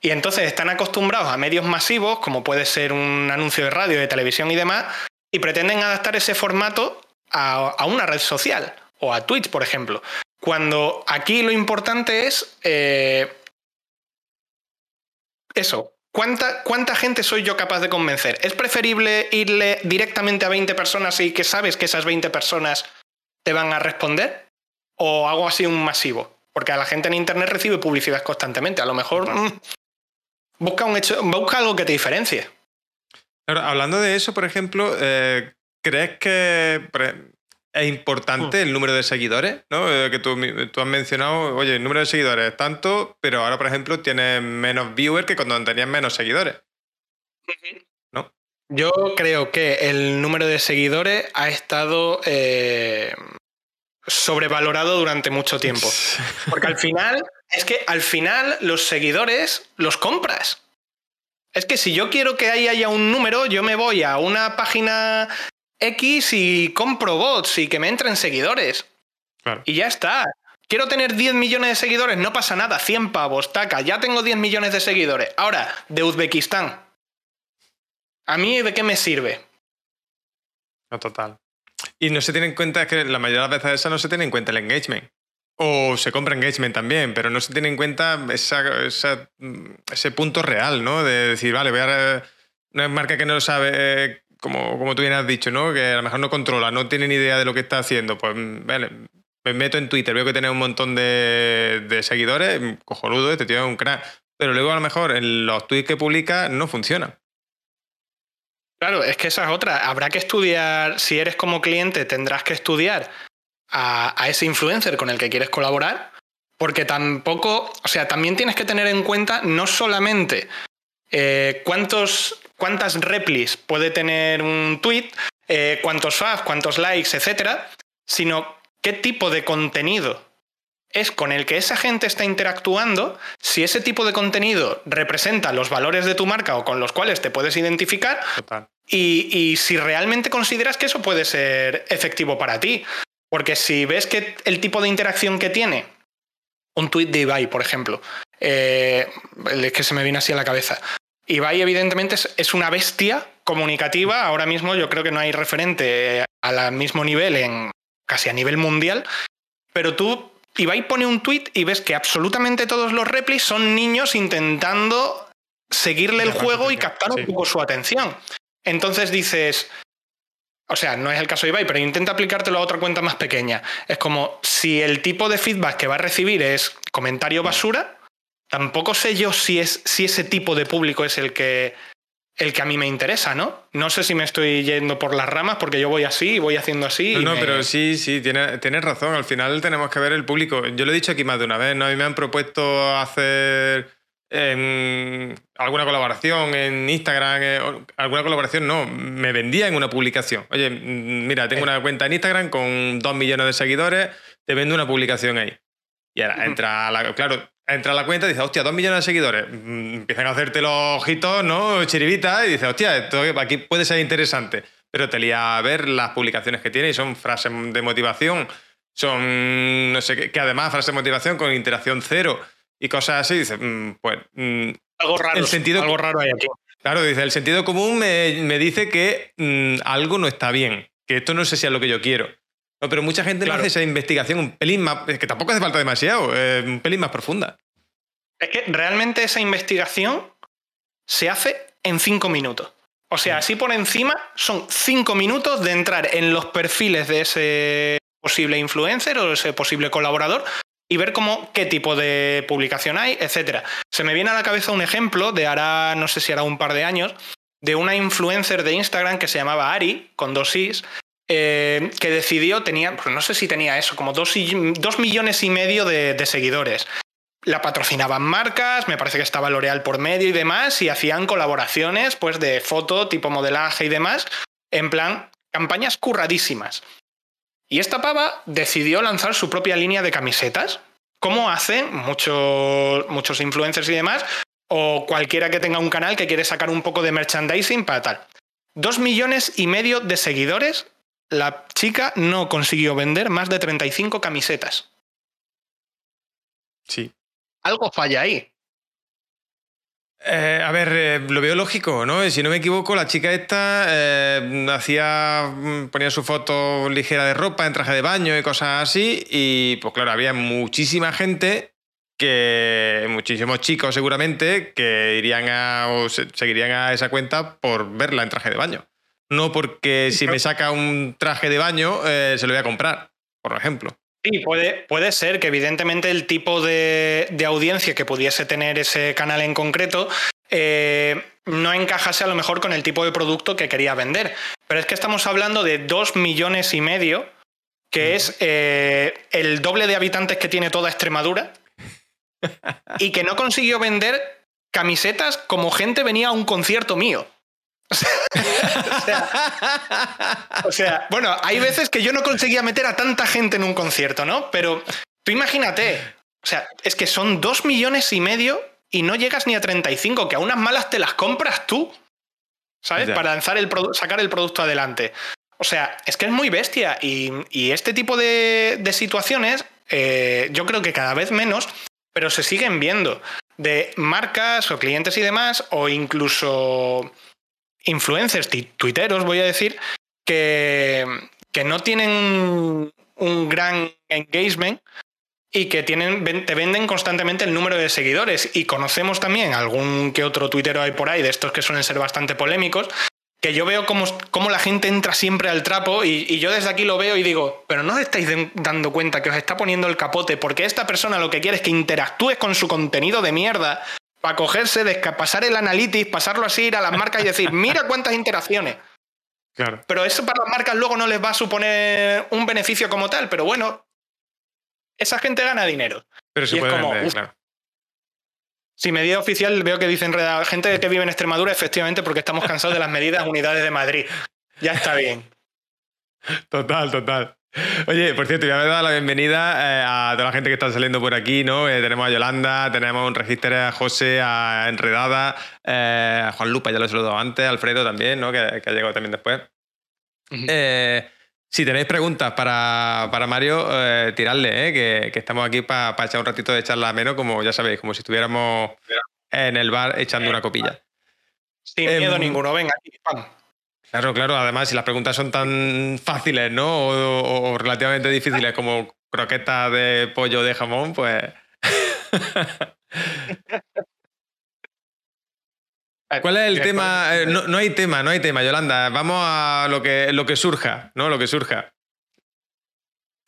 Y entonces están acostumbrados a medios masivos, como puede ser un anuncio de radio, de televisión y demás, y pretenden adaptar ese formato a, una red social o a Twitch, por ejemplo. Cuando aquí lo importante es eh, eso. ¿Cuánta, ¿Cuánta gente soy yo capaz de convencer? ¿Es preferible irle directamente a 20 personas y que sabes que esas 20 personas te van a responder? ¿O hago así un masivo? Porque a la gente en Internet recibe publicidad constantemente. A lo mejor Busca, un hecho, busca algo que te diferencie. hablando de eso, por ejemplo, eh, ¿crees que es importante el número de seguidores? ¿no? Eh, que tú, has mencionado, oye, el número de seguidores es tanto, pero ahora, por ejemplo, tienes menos viewers que cuando tenías menos seguidores. ¿No? Yo creo que el número de seguidores ha estado eh, sobrevalorado durante mucho tiempo. Porque al final es que al final los seguidores los compras. Es que si yo quiero que ahí haya un número, yo me voy a una página X y compro bots y que me entren seguidores. Y ya está. Quiero tener 10 millones de seguidores, no pasa nada, 100 pavos, taca, ya tengo 10 millones de seguidores. Ahora, de Uzbekistán. ¿A mí de qué me sirve? No, total. Y no se tiene en cuenta, es que la mayoría de las veces esa no se tiene en cuenta el engagement. O se compra engagement también, pero no se tiene en cuenta ese punto real, ¿no? De decir, vale, voy a. Una marca que no sabe, como, como tú bien has dicho, ¿no? Que a lo mejor no controla, no tiene ni idea de lo que está haciendo. Pues, vale, me meto en Twitter, veo que tiene un montón de, de seguidores, cojonudo, este tío es un crack. Pero luego a lo mejor en los tweets que publica no funciona. Claro, es que esa es otra. Habrá que estudiar, si eres como cliente, tendrás que estudiar a, ese influencer con el que quieres colaborar, porque tampoco, o sea, también tienes que tener en cuenta no solamente eh, cuántos, cuántas replis puede tener un tweet, eh, cuántos faves, cuántos likes, etcétera, sino qué tipo de contenido es con el que esa gente está interactuando, si ese tipo de contenido representa los valores de tu marca o con los cuales te puedes identificar, Y, y, si realmente consideras que eso puede ser efectivo para ti. Porque si ves que el tipo de interacción que tiene un tweet de Ibai, por ejemplo, eh, el que se me viene así a la cabeza. Ibai, evidentemente, es, una bestia comunicativa. Ahora mismo yo creo que no hay referente al mismo nivel, en, casi a nivel mundial. Pero tú, Ibai pone un tweet y ves que absolutamente todos los replis son niños intentando seguirle el juego y captar un poco su atención. Entonces dices, o sea, no es el caso de Ibai, pero intenta aplicártelo a otra cuenta más pequeña. Es como si el tipo de feedback que va a recibir es comentario basura, tampoco sé yo si, es, si ese tipo de público es el que, el que a mí me interesa, ¿no? No sé si me estoy yendo por las ramas porque yo voy así y voy haciendo así. No, no pero sí, sí, tienes, tienes, razón. Al final tenemos que ver el público. Yo lo he dicho aquí más de una vez, ¿no? A mí me han propuesto hacer en alguna colaboración en Instagram, eh, alguna colaboración, no, me vendía en una publicación. Oye, mm, mira, tengo una cuenta en Instagram con dos millones de seguidores, te vendo una publicación ahí. Y ahora entra a la, claro, entra a la cuenta y dice, hostia, dos millones de seguidores. Mm, empiezan a hacerte los ojitos, ¿no? Chiribitas, y dice, hostia, esto aquí puede ser interesante. Pero te lía a ver las publicaciones que tiene y son frases de motivación, son, no sé qué, que además frases de motivación con interacción cero y cosas así, dice, mm, pues... Mm, algo raro. El sentido, algo raro hay aquí. Claro, dice, el sentido común me, dice que algo no está bien, que esto no sé si es lo que yo quiero. No, pero mucha gente no hace esa investigación un pelín más, que tampoco hace falta demasiado, eh, un pelín más profunda. Es que realmente esa investigación se hace en cinco minutos. O sea, así por encima son cinco minutos de entrar en los perfiles de ese posible influencer o ese posible colaborador y ver cómo, qué tipo de publicación hay, etc. Se me viene a la cabeza un ejemplo de ahora, no sé si era un par de años, de una influencer de Instagram que se llamaba Ari, con dos is, eh, que decidió, tenía, pues no sé si tenía eso, como dos, millones y medio de, de, seguidores. La patrocinaban marcas, me parece que estaba L'Oreal por medio y demás, y hacían colaboraciones pues, de foto, tipo modelaje y demás, en plan, campañas curradísimas. Y esta pava decidió lanzar su propia línea de camisetas, como hacen muchos, muchos influencers y demás, o cualquiera que tenga un canal que quiere sacar un poco de merchandising para tal. Dos millones y medio de seguidores, la chica no consiguió vender más de 35 camisetas. Sí. Algo falla ahí. Eh, a ver, eh, lo veo lógico, ¿no? Si no me equivoco, la chica esta eh, hacía, mm, ponía su foto ligera de ropa en traje de baño y cosas así, y pues claro, había muchísima gente que, muchísimos chicos seguramente, que irían a, o seguirían a esa cuenta por verla en traje de baño. No porque si me saca un traje de baño se lo voy a comprar, por ejemplo. Sí, puede, puede ser que evidentemente el tipo de, audiencia que pudiese tener ese canal en concreto eh, no encajase a lo mejor con el tipo de producto que quería vender. Pero es que estamos hablando de dos millones y medio, que es eh, el doble de habitantes que tiene toda Extremadura, y que no consiguió vender camisetas como gente venía a un concierto mío. o, sea, bueno, hay veces que yo no conseguía meter a tanta gente en un concierto, ¿no? Pero tú imagínate, o sea, es que son dos millones y medio y no llegas ni a 35, que a unas malas te las compras tú, ¿sabes? Para lanzar el sacar el producto adelante. O sea, es que es muy bestia y, este tipo de, situaciones eh, yo creo que cada vez menos, pero se siguen viendo de marcas o clientes y demás, o incluso influencers, tuiteros, voy a decir, que, que no tienen un gran engagement y que tienen, te venden constantemente el número de seguidores. Y conocemos también algún que otro tuitero hay por ahí, de estos que suelen ser bastante polémicos, que yo veo cómo, cómo la gente entra siempre al trapo y, y, yo desde aquí lo veo y digo, pero no os estáis dando cuenta que os está poniendo el capote porque esta persona lo que quiere es que interactúes con su contenido de mierda para cogerse, pasar el analytics, pasarlo así, ir a las marcas y decir, mira cuántas interacciones. Claro. Pero eso para las marcas luego no les va a suponer un beneficio como tal, pero bueno, esa gente gana dinero. Pero se puede vender, claro. Si medida oficial veo que dicen gente que vive en Extremadura, efectivamente, porque estamos cansados de las medidas unidades de Madrid. Ya está bien. Total, total. Oye, por cierto, ya me he dado la bienvenida eh, a toda la gente que está saliendo por aquí, ¿no? Eh, tenemos a Yolanda, tenemos un registro a José, a Enredada, eh, a Juan Lupa, ya lo he saludado antes, a Alfredo también, ¿no? Que, ha llegado también después. si tenéis preguntas para, Mario, tiradle, que, que, estamos aquí para echar un ratito de charla menos, como ya sabéis, como si estuviéramos en el bar echando una copilla. Sin miedo em, ninguno, venga, pam. Claro, claro. Además, si las preguntas son tan fáciles, ¿no? O, relativamente difíciles como croquetas de pollo de jamón, pues. ¿Cuál es el tema? Eh, no, hay tema, no hay tema, Yolanda. Vamos a lo que, lo que surja, ¿no? Lo que surja.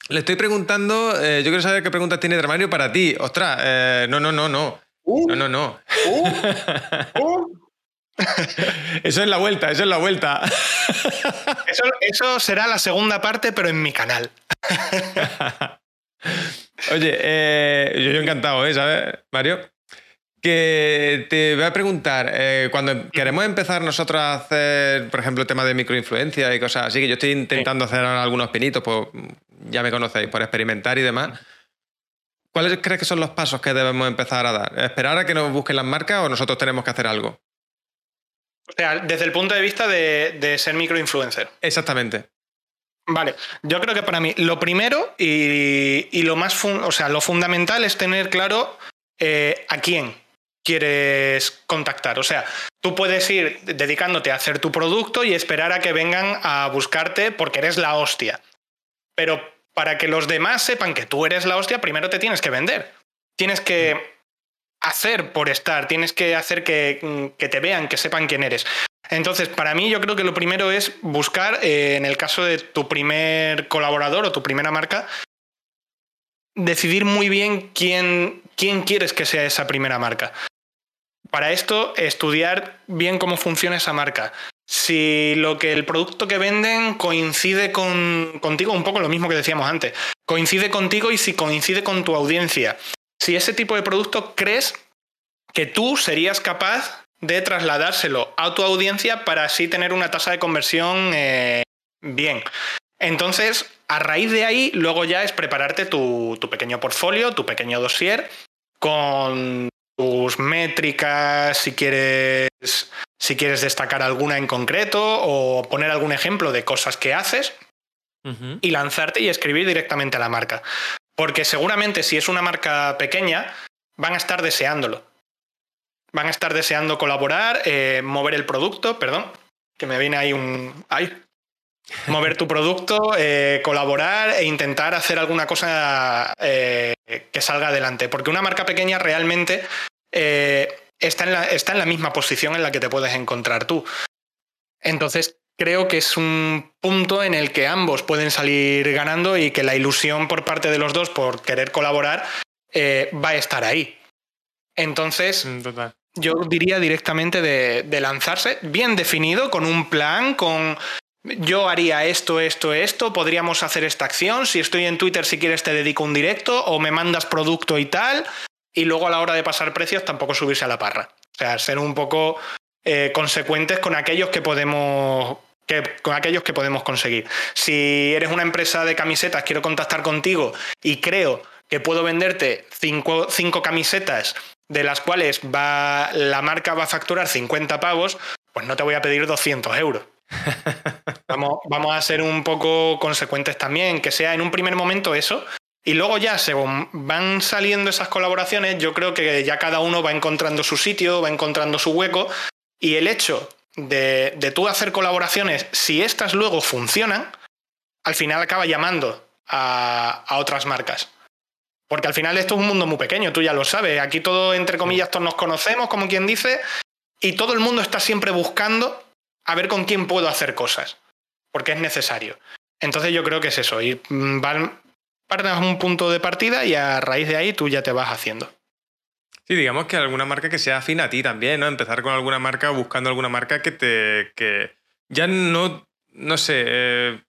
Le estoy preguntando, eh, yo quiero saber qué preguntas tiene Dramario para ti. Ostras, eh, no, no, no, no. Uh. no, no, no. Uh. Uh. Eso es la vuelta, eso es la vuelta. Eso, será la segunda parte, pero en mi canal. Oye, eh, yo, encantado, ¿eh? ¿sabes, Mario? Que te voy a preguntar, eh, cuando queremos empezar nosotros a hacer, por ejemplo, el tema de microinfluencia y cosas así, que yo estoy intentando hacer algunos pinitos, pues ya me conocéis, por experimentar y demás. ¿Cuáles crees que son los pasos que debemos empezar a dar? ¿Esperar a que nos busquen las marcas o nosotros tenemos que hacer algo? O sea, desde el punto de vista de, ser microinfluencer. Exactamente. Vale, yo creo que para mí lo primero y, lo más, o sea, lo fundamental es tener claro eh, a quién quieres contactar. O sea, tú puedes ir dedicándote a hacer tu producto y esperar a que vengan a buscarte porque eres la hostia. Pero para que los demás sepan que tú eres la hostia, primero te tienes que vender. Tienes que hacer por estar, tienes que hacer que, te vean, que sepan quién eres. Entonces, para mí yo creo que lo primero es buscar, eh, en el caso de tu primer colaborador o tu primera marca, decidir muy bien quién, quién quieres que sea esa primera marca. Para esto, estudiar bien cómo funciona esa marca. Si lo que el producto que venden coincide con, contigo, un poco lo mismo que decíamos antes, coincide contigo y si coincide con tu audiencia si ese tipo de producto crees que tú serías capaz de trasladárselo a tu audiencia para así tener una tasa de conversión eh, bien. Entonces, a raíz de ahí, luego ya es prepararte tu, pequeño portfolio, tu pequeño dossier, con tus métricas, si quieres, si quieres destacar alguna en concreto o poner algún ejemplo de cosas que haces y lanzarte y escribir directamente a la marca. Porque seguramente si es una marca pequeña, van a estar deseándolo. Van a estar deseando colaborar, eh, mover el producto, perdón, que me viene ahí un... ¡Ay! Mover tu producto, eh, colaborar e intentar hacer alguna cosa eh, que salga adelante. Porque una marca pequeña realmente está, en la, está en la misma posición en la que te puedes encontrar tú. Entonces, creo que es un punto en el que ambos pueden salir ganando y que la ilusión por parte de los dos por querer colaborar eh, va a estar ahí. Entonces, mm, yo diría directamente de, lanzarse bien definido, con un plan, con yo haría esto, esto, esto, podríamos hacer esta acción, si estoy en Twitter, si quieres te dedico un directo o me mandas producto y tal, y luego a la hora de pasar precios tampoco subirse a la parra. O sea, ser un poco eh, consecuentes con aquellos que podemos con aquellos que podemos conseguir. Si eres una empresa de camisetas, quiero contactar contigo y creo que puedo venderte cinco, camisetas de las cuales va, la marca va a facturar 50 pavos, pues no te voy a pedir 200 euros. vamos, vamos a ser un poco consecuentes también, que sea en un primer momento eso, y luego ya, según van saliendo esas colaboraciones, yo creo que ya cada uno va encontrando su sitio, va encontrando su hueco, y el hecho de, tú hacer colaboraciones, si estas luego funcionan, al final acaba llamando a, otras marcas. Porque al final esto es un mundo muy pequeño, tú ya lo sabes. Aquí todo, entre comillas, todos nos conocemos, como quien dice, y todo el mundo está siempre buscando a ver con quién puedo hacer cosas, porque es necesario. Entonces yo creo que es eso, ir, mm, van, a un punto de partida y a raíz de ahí tú ya te vas haciendo. Sí, digamos que alguna marca que sea afín a ti también, ¿no? Empezar con alguna marca, buscando alguna marca que te. que ya no. no sé. Eh,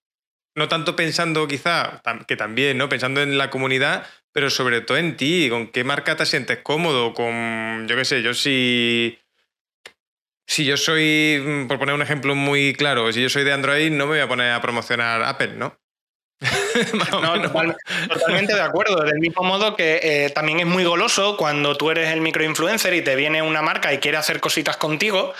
no tanto pensando quizá, que también, ¿no? Pensando en la comunidad, pero sobre todo en ti, con qué marca te sientes cómodo, con, yo qué sé, yo si... Si yo soy, mm, por poner un ejemplo muy claro, si yo soy de Android, no me voy a poner a promocionar Apple, ¿no? totalmente de acuerdo. Del mismo modo que eh, también es muy goloso cuando tú eres el microinfluencer y te viene una marca y quiere hacer cositas contigo,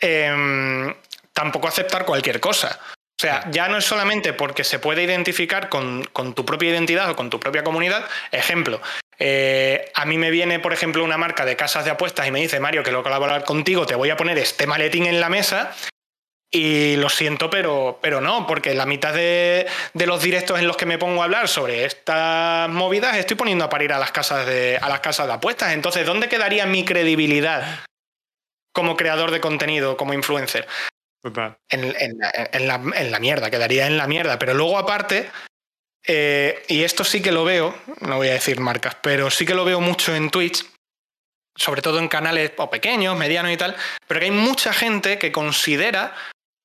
em, tampoco aceptar cualquier cosa. O sea, ya no es solamente porque se puede identificar con, tu propia identidad o con tu propia comunidad. Ejemplo, eh, a mí me viene, por ejemplo, una marca de casas de apuestas y me dice, Mario, que lo colaborar contigo, te voy a poner este maletín en la mesa y lo siento, pero, pero no, porque la mitad de, los directos en los que me pongo a hablar sobre estas movidas estoy poniendo a parir a las casas de, a las casas de apuestas. Entonces, ¿dónde quedaría mi credibilidad como creador de contenido, como influencer? Total. En, la, mierda, quedaría en la mierda. Pero luego, aparte, eh, y esto sí que lo veo, no voy a decir marcas, pero sí que lo veo mucho en Twitch, sobre todo en canales o pequeños, medianos y tal, pero que hay mucha gente que considera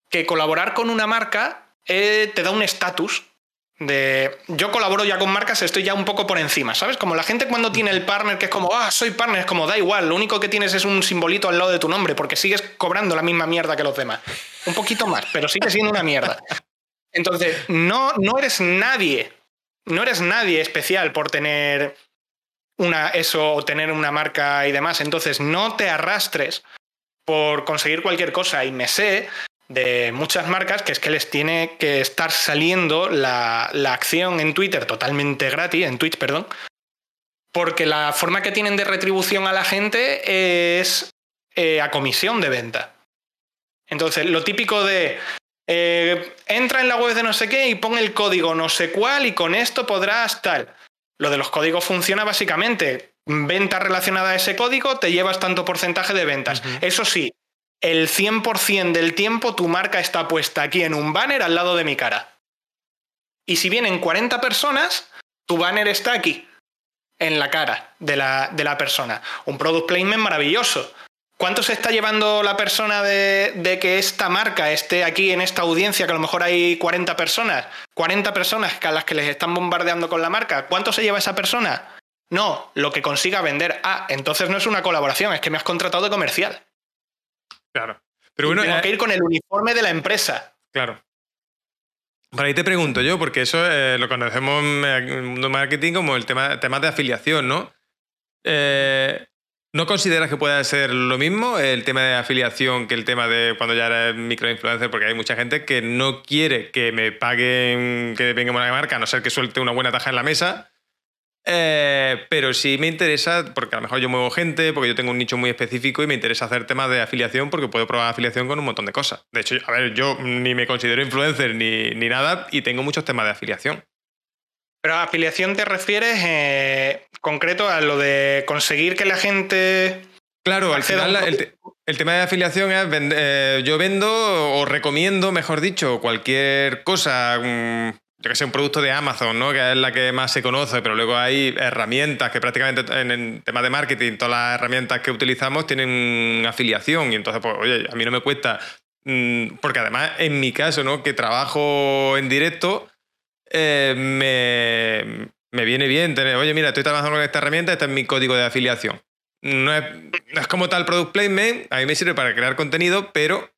que colaborar con una marca eh, te da un estatus de yo colaboro ya con marcas, estoy ya un poco por encima, ¿sabes? Como la gente cuando tiene el partner que es como, ah, soy partner, es como, da igual, lo único que tienes es un simbolito al lado de tu nombre porque sigues cobrando la misma mierda que los demás. Un poquito más, pero sigue siendo una mierda. Entonces, no, no eres nadie, no eres nadie especial por tener una, eso o tener una marca y demás. Entonces, no te arrastres por conseguir cualquier cosa. Y me sé de muchas marcas que es que les tiene que estar saliendo la, acción en Twitter totalmente gratis, en Twitch, perdón, porque la forma que tienen de retribución a la gente es eh, a comisión de venta. Entonces, lo típico de eh, entra en la web de no sé qué y pon el código no sé cuál y con esto podrás tal. Lo de los códigos funciona básicamente. Venta relacionada a ese código, te llevas tanto porcentaje de ventas. Eso sí, el 100% del tiempo tu marca está puesta aquí en un banner al lado de mi cara. Y si vienen 40 personas, tu banner está aquí, en la cara de la, de la persona. Un product placement maravilloso. ¿Cuánto se está llevando la persona de, de, que esta marca esté aquí en esta audiencia, que a lo mejor hay 40 personas? 40 personas a las que les están bombardeando con la marca. ¿Cuánto se lleva esa persona? No, lo que consiga vender. Ah, entonces no es una colaboración, es que me has contratado de comercial. Claro. Pero bueno, tengo que eh, ir con el uniforme de la empresa. Claro. Por ahí te pregunto yo, porque eso eh, lo conocemos en el mundo marketing como el tema, tema de afiliación, ¿no? Eh, ¿No consideras que pueda ser lo mismo el tema de afiliación que el tema de cuando ya eres microinfluencer? Porque hay mucha gente que no quiere que me paguen, que venga una marca, a no ser que suelte una buena taja en la mesa, eh, pero sí me interesa, porque a lo mejor yo muevo gente, porque yo tengo un nicho muy específico y me interesa hacer temas de afiliación porque puedo probar afiliación con un montón de cosas. De hecho, a ver, yo ni me considero influencer ni, ni nada y tengo muchos temas de afiliación. Pero a afiliación te refieres eh, concreto a lo de conseguir que la gente... Claro, al final el, tema de afiliación es eh, yo vendo o recomiendo, mejor dicho, cualquier cosa, mm, yo que sé, un producto de Amazon, ¿no? Que es la que más se conoce, pero luego hay herramientas que prácticamente en el tema de marketing, todas las herramientas que utilizamos tienen afiliación y entonces, pues, oye, a mí no me cuesta, mm, porque además en mi caso, ¿no? Que trabajo en directo, eh, me, me, viene bien tener, oye, mira, estoy trabajando con esta herramienta, este es mi código de afiliación. No es como tal product placement, a mí me sirve para crear contenido, pero...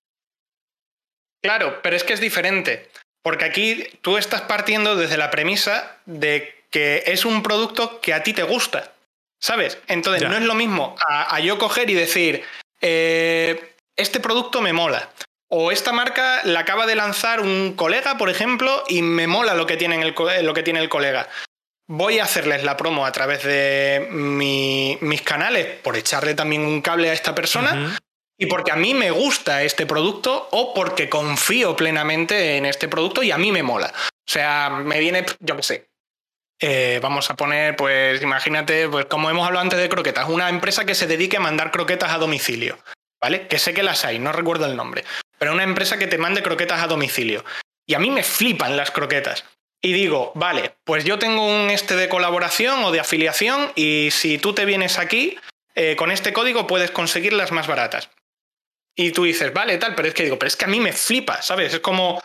Claro, pero es que es diferente. Porque aquí tú estás partiendo desde la premisa de que es un producto que a ti te gusta. ¿Sabes? Entonces no es lo mismo a, yo coger y decir, eh, este producto me mola. O esta marca la acaba de lanzar un colega, por ejemplo, y me mola lo que tiene el, lo que tiene el colega. Voy a hacerles la promo a través de mis canales por echarle también un cable a esta persona y porque a mí me gusta este producto o porque confío plenamente en este producto y a mí me mola. O sea, me viene, yo qué sé. Eh, vamos a poner, pues imagínate, pues como hemos hablado antes de croquetas, una empresa que se dedique a mandar croquetas a domicilio, ¿vale? Que sé que las hay, no recuerdo el nombre, pero una empresa que te mande croquetas a domicilio. Y a mí me flipan las croquetas. Y digo, vale, pues yo tengo un este de colaboración o de afiliación y si tú te vienes aquí, eh, con este código puedes conseguir las más baratas. Y tú dices, vale, tal, pero es que digo, pero es que a mí me flipa, ¿sabes? Es como.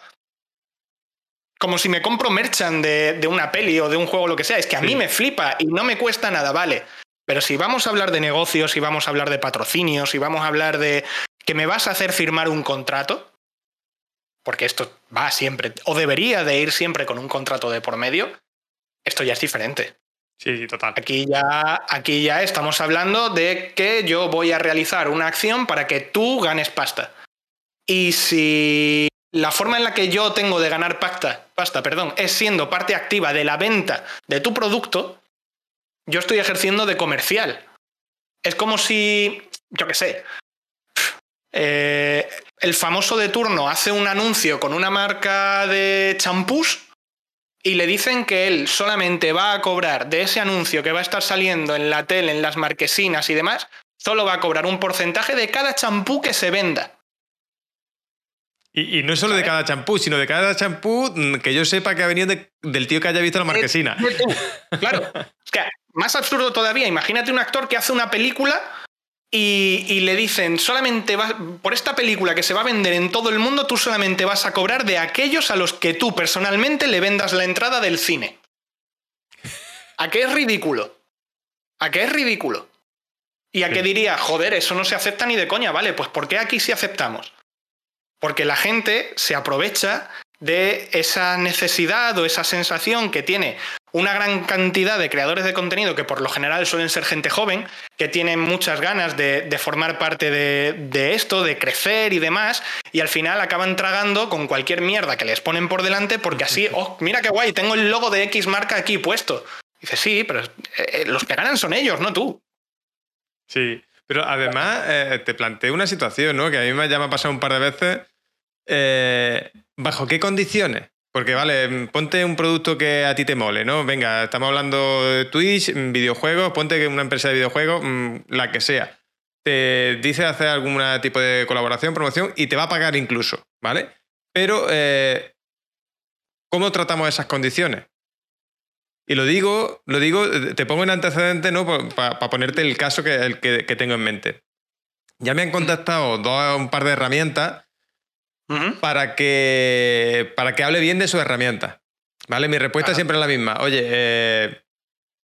Como si me compro merchan de, una peli o de un juego, lo que sea. Es que a mí me flipa y no me cuesta nada, vale. Pero si vamos a hablar de negocios, si vamos a hablar de patrocinios, si vamos a hablar de que me vas a hacer firmar un contrato, porque esto va siempre, o debería de ir siempre con un contrato de por medio, esto ya es diferente. Sí, total. Aquí ya, aquí ya estamos hablando de que yo voy a realizar una acción para que tú ganes pasta. Y si la forma en la que yo tengo de ganar pasta, pasta perdón, es siendo parte activa de la venta de tu producto, yo estoy ejerciendo de comercial. Es como si, yo qué sé, eh, el famoso de turno hace un anuncio con una marca de champús y le dicen que él solamente va a cobrar de ese anuncio que va a estar saliendo en la tele, en las marquesinas y demás, solo va a cobrar un porcentaje de cada champú que se venda. Y, no solo de cada champú, sino de cada champú mm, que yo sepa que ha venido del tío que haya visto la marquesina. claro. Es que más absurdo todavía, imagínate un actor que hace una película y, le dicen, solamente vas, por esta película que se va a vender en todo el mundo, tú solamente vas a cobrar de aquellos a los que tú personalmente le vendas la entrada del cine. ¿A qué es ridículo? ¿A qué es ridículo? ¿Y a qué diría, joder, eso no se acepta ni de coña? Vale, pues ¿por qué aquí sí aceptamos? Porque la gente se aprovecha de esa necesidad o esa sensación que tiene una gran cantidad de creadores de contenido que por lo general suelen ser gente joven, que tienen muchas ganas de, formar parte de, esto, de crecer y demás, y al final acaban tragando con cualquier mierda que les ponen por delante porque así, oh, mira qué guay, tengo el logo de X marca aquí puesto. dice, sí, pero eh, los que ganan son ellos, no tú. Sí, pero además eh, te planteo una situación, ¿no? Que a mí me llama pasado un par de veces eh, ¿Bajo qué condiciones? Porque, vale, ponte un producto que a ti te mole, ¿no? Venga, estamos hablando de Twitch, videojuegos, ponte que una empresa de videojuegos, mm, la que sea, te dice hacer algún tipo de colaboración, promoción y te va a pagar incluso, ¿vale? Pero, eh, ¿cómo tratamos esas condiciones? Y lo digo, lo digo, te pongo en antecedente, ¿no? Para ponerte el caso que, el que, que, tengo en mente. Ya me han contactado dos, un par de herramientas para, que, para que hable bien de su herramienta. ¿Vale? Mi respuesta siempre es la misma. Oye, eh,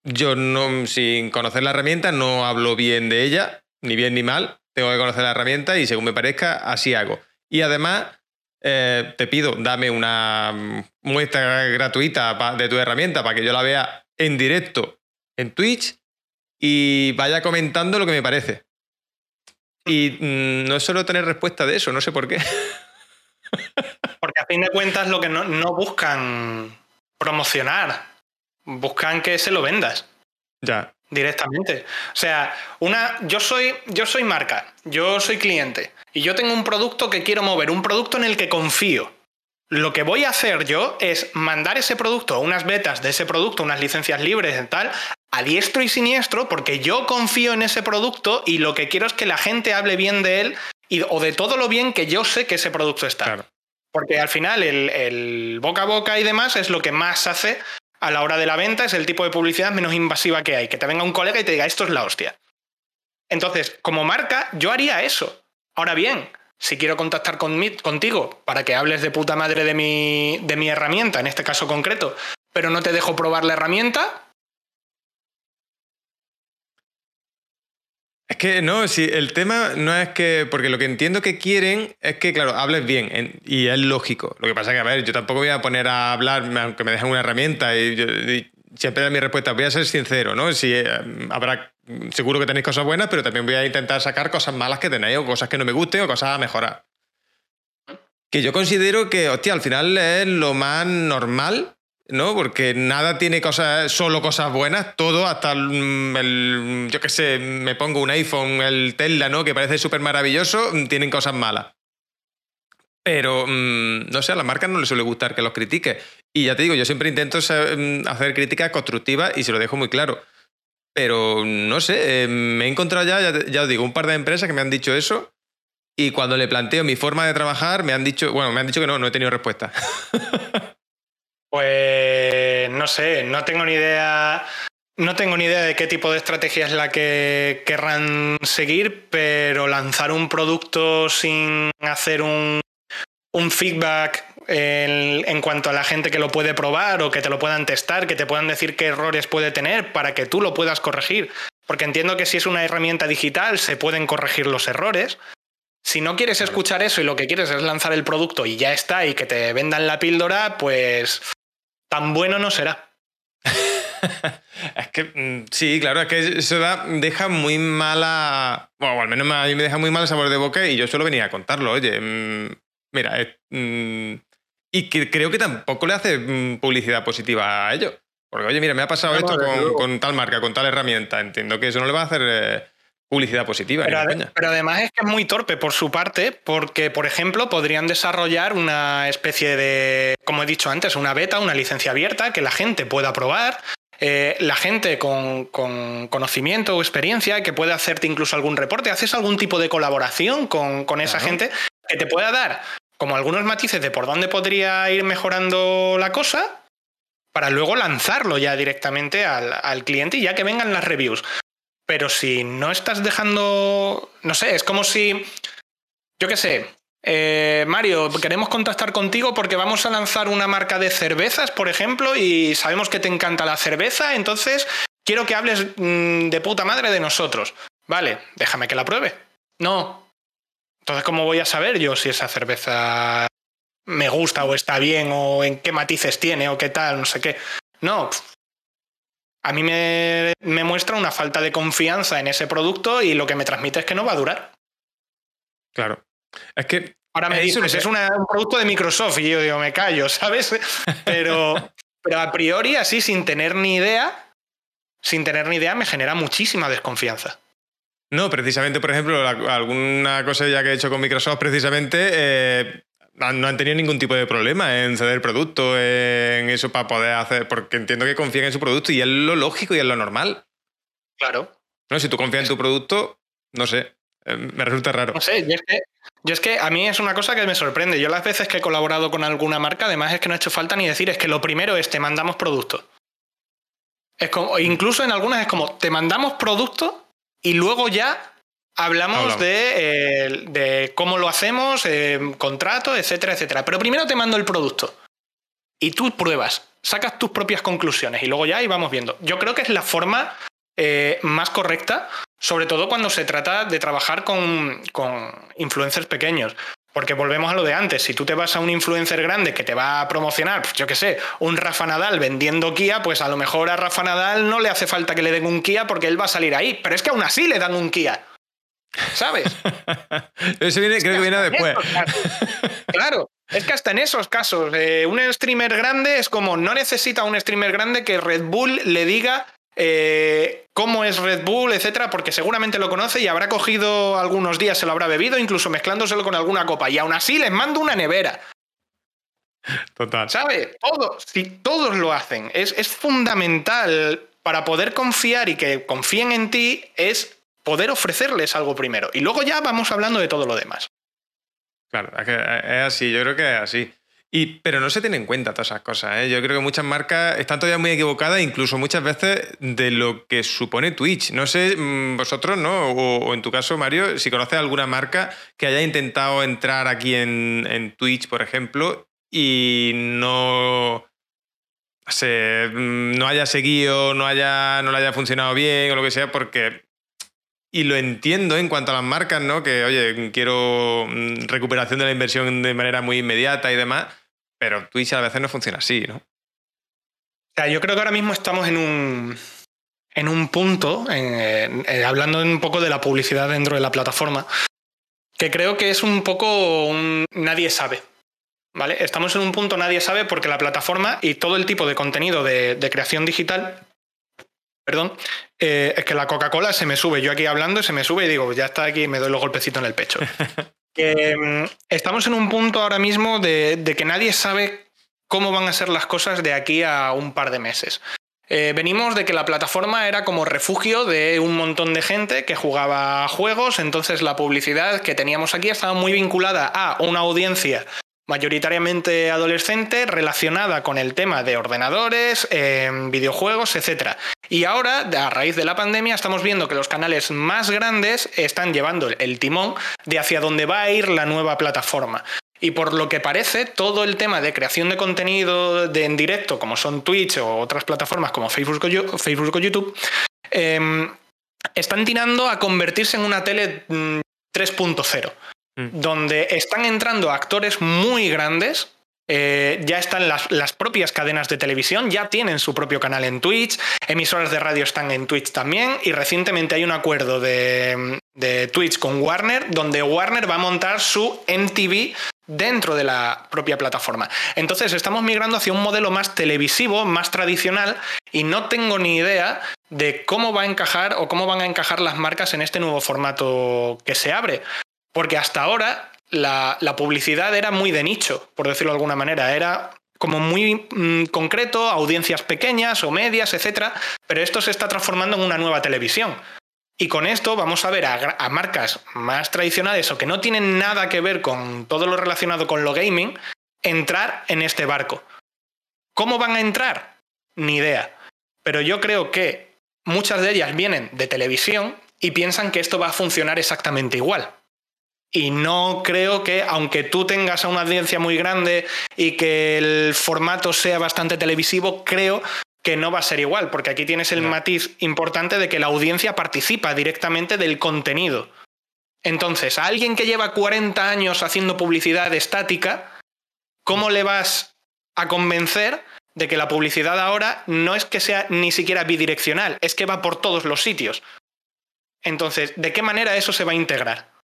yo no, sin conocer la herramienta no hablo bien de ella, ni bien ni mal. Tengo que conocer la herramienta y según me parezca, así hago. Y además, eh, te pido, dame una muestra gratuita de tu herramienta para que yo la vea en directo en Twitch y vaya comentando lo que me parece. Y mm, no suelo tener respuesta de eso, no sé por qué. Porque a fin de cuentas lo que no, buscan promocionar, buscan que se lo vendas. Ya. Directamente. O sea, una, yo soy, yo soy marca, yo soy cliente y yo tengo un producto que quiero mover, un producto en el que confío. Lo que voy a hacer yo es mandar ese producto, unas betas de ese producto, unas licencias libres y tal, a diestro y siniestro, porque yo confío en ese producto y lo que quiero es que la gente hable bien de él o de todo lo bien que yo sé que ese producto está. Porque al final el, boca a boca y demás es lo que más hace a la hora de la venta, es el tipo de publicidad menos invasiva que hay, que te venga un colega y te diga esto es la hostia. Entonces, como marca, yo haría eso. Ahora bien, si quiero contactar contigo para que hables de puta madre de mi, de mi herramienta, en este caso concreto, pero no te dejo probar la herramienta, Es que no, si el tema no es que. Porque lo que entiendo que quieren es que, claro, hables bien y es lógico. Lo que pasa es que, a ver, yo tampoco voy a poner a hablar, aunque me dejen una herramienta y, siempre da mi respuesta. Voy a ser sincero, ¿no? Si eh, habrá. Seguro que tenéis cosas buenas, pero también voy a intentar sacar cosas malas que tenéis o cosas que no me gusten o cosas a mejorar. Que yo considero que, hostia, al final es lo más normal ¿no? Porque nada tiene cosas, solo cosas buenas, todo, hasta el, yo qué sé, me pongo un iPhone, el Tesla, ¿no? Que parece súper maravilloso, tienen cosas malas. Pero, mm, no sé, a las marcas no les suele gustar que los critique. Y ya te digo, yo siempre intento mm, hacer críticas constructivas y se lo dejo muy claro. Pero, no sé, eh, me he encontrado ya, ya, ya os digo, un par de empresas que me han dicho eso. Y cuando le planteo mi forma de trabajar, me han dicho, bueno, me han dicho que no, no he tenido respuesta. Pues no sé, no tengo ni idea. No tengo ni idea de qué tipo de estrategia es la que querrán seguir, pero lanzar un producto sin hacer un, feedback en, en, cuanto a la gente que lo puede probar o que te lo puedan testar, que te puedan decir qué errores puede tener para que tú lo puedas corregir. Porque entiendo que si es una herramienta digital se pueden corregir los errores, Si no quieres escuchar eso y lo que quieres es lanzar el producto y ya está y que te vendan la píldora, pues tan bueno no será. es que mm, sí, claro, es que eso deja muy mala. Bueno, al menos a mí me deja muy mal el sabor de boca y yo solo venía a contarlo. Oye, mm, mira, mm, y que creo que tampoco le hace publicidad positiva a ello. Porque, oye, mira, me ha pasado esto con, tal marca, con tal herramienta. Entiendo que eso no le va a hacer eh, publicidad positiva. Pero, además es que es muy torpe por su parte, porque, por ejemplo, podrían desarrollar una especie de, como he dicho antes, una beta, una licencia abierta que la gente pueda probar. Eh, la gente con, conocimiento o experiencia que puede hacerte incluso algún reporte, haces algún tipo de colaboración con, esa gente que te pueda dar como algunos matices de por dónde podría ir mejorando la cosa para luego lanzarlo ya directamente al, al, cliente y ya que vengan las reviews. Pero si no estás dejando, no sé, es como si, yo qué sé, eh, Mario, queremos contactar contigo porque vamos a lanzar una marca de cervezas, por ejemplo, y sabemos que te encanta la cerveza, entonces quiero que hables mm, de puta madre de nosotros. Vale, déjame que la pruebe. No. Entonces, ¿cómo voy a saber yo si esa cerveza me gusta o está bien o en qué matices tiene o qué tal, no sé qué? No, a mí me, muestra una falta de confianza en ese producto y lo que me transmite es que no va a durar. Claro. Es que. Ahora me dices, es un producto de Microsoft y yo digo, me callo, ¿sabes? Pero, pero a priori, así, sin tener ni idea, sin tener ni idea, me genera muchísima desconfianza. No, precisamente, por ejemplo, alguna cosa ya que he hecho con Microsoft, precisamente, eh, no han tenido ningún tipo de problema en ceder producto, en eso para poder hacer, porque entiendo que confían en su producto y es lo lógico y es lo normal. Claro. No, si tú confías en tu producto, no sé, eh, me resulta raro. No sé, yo es, que, yo es que a mí es una cosa que me sorprende. Yo las veces que he colaborado con alguna marca, además es que no ha hecho falta ni decir, es que lo primero es te mandamos producto. Es como, incluso en algunas es como, te mandamos producto y luego ya Hablamos, De, de, cómo lo hacemos, eh, contrato, etcétera, etcétera. Pero primero te mando el producto y tú pruebas, sacas tus propias conclusiones y luego ya vamos viendo. Yo creo que es la forma eh, más correcta, sobre todo cuando se trata de trabajar con, con influencers pequeños. Porque volvemos a lo de antes, si tú te vas a un influencer grande que te va a promocionar, pues yo qué sé, un Rafa Nadal vendiendo Kia, pues a lo mejor a Rafa Nadal no le hace falta que le den un Kia porque él va a salir ahí, pero es que aún así le dan un Kia. ¿Sabes? Eso viene, creo que viene después. claro, es que hasta en esos casos, eh, un streamer grande es como no necesita un streamer grande que Red Bull le diga eh, cómo es Red Bull, etcétera, porque seguramente lo conoce y habrá cogido algunos días, se lo habrá bebido, incluso mezclándoselo con alguna copa. Y aún así les mando una nevera. Total. ¿Sabes? Todos, si todos lo hacen, es, es fundamental para poder confiar y que confíen en ti, es poder ofrecerles algo primero. Y luego ya vamos hablando de todo lo demás. Claro, es así, yo creo que es así. Y, pero no se tienen en cuenta todas esas cosas. ¿eh? Yo creo que muchas marcas están todavía muy equivocadas, incluso muchas veces de lo que supone Twitch. No sé, mm, vosotros, ¿no? O, en tu caso, Mario, si conoces alguna marca que haya intentado entrar aquí en, en Twitch, por ejemplo, y no, se, mm, no haya seguido, no, haya, no le haya funcionado bien o lo que sea, porque y lo entiendo en cuanto a las marcas, ¿no? Que, oye, quiero mm, recuperación de la inversión de manera muy inmediata y demás, pero Twitch a veces no funciona así, ¿no? O sea, yo creo que ahora mismo estamos en un, en un punto, hablando un poco de la publicidad dentro de la plataforma, que creo que es un poco un nadie sabe. ¿Vale? Estamos en un punto nadie sabe porque la plataforma y todo el tipo de contenido de creación digital perdón, eh, es que la Coca-Cola se me sube. Yo aquí hablando se me sube y digo, ya está aquí, me doy los golpecitos en el pecho. Mm, estamos en un punto ahora mismo de, que nadie sabe cómo van a ser las cosas de aquí a un par de meses. Eh, venimos de que la plataforma era como refugio de un montón de gente que jugaba juegos, entonces la publicidad que teníamos aquí estaba muy vinculada a una audiencia mayoritariamente adolescente relacionada con el tema de ordenadores, em, videojuegos, etc. Y ahora, a raíz de la pandemia, estamos viendo que los canales más grandes están llevando el timón de hacia dónde va a ir la nueva plataforma. Y por lo que parece, todo el tema de creación de contenido de en directo, como son Twitch o otras plataformas como Facebook o, YouTube, em, están tirando a convertirse en una tele 3.0. Mm, donde están entrando actores muy grandes eh, ya están las, propias cadenas de televisión, ya tienen su propio canal en Twitch, emisoras de radio están en Twitch también y recientemente hay un acuerdo de, de Twitch con Warner donde Warner va a montar su MTV dentro de la propia plataforma. Entonces estamos migrando hacia un modelo más televisivo, más tradicional, y no tengo ni idea de cómo va a encajar o cómo van a encajar las marcas en este nuevo formato que se abre. Porque hasta ahora la, publicidad era muy de nicho, por decirlo de alguna manera. Era como muy mm, concreto, audiencias pequeñas o medias, etc. Pero esto se está transformando en una nueva televisión. Y con esto vamos a ver a, marcas más tradicionales o que no tienen nada que ver con todo lo relacionado con lo gaming entrar en este barco. ¿Cómo van a entrar? Ni idea. Pero yo creo que muchas de ellas vienen de televisión y piensan que esto va a funcionar exactamente igual. Y no creo que, aunque tú tengas a una audiencia muy grande y que el formato sea bastante televisivo, creo que no va a ser igual, porque aquí tienes el matiz importante de que la audiencia participa directamente del contenido. Entonces, a alguien que lleva 40 años haciendo publicidad estática, ¿cómo le vas a convencer de que la publicidad ahora no es que sea ni siquiera bidireccional, es que va por todos los sitios? Entonces, ¿de qué manera eso se va a integrar?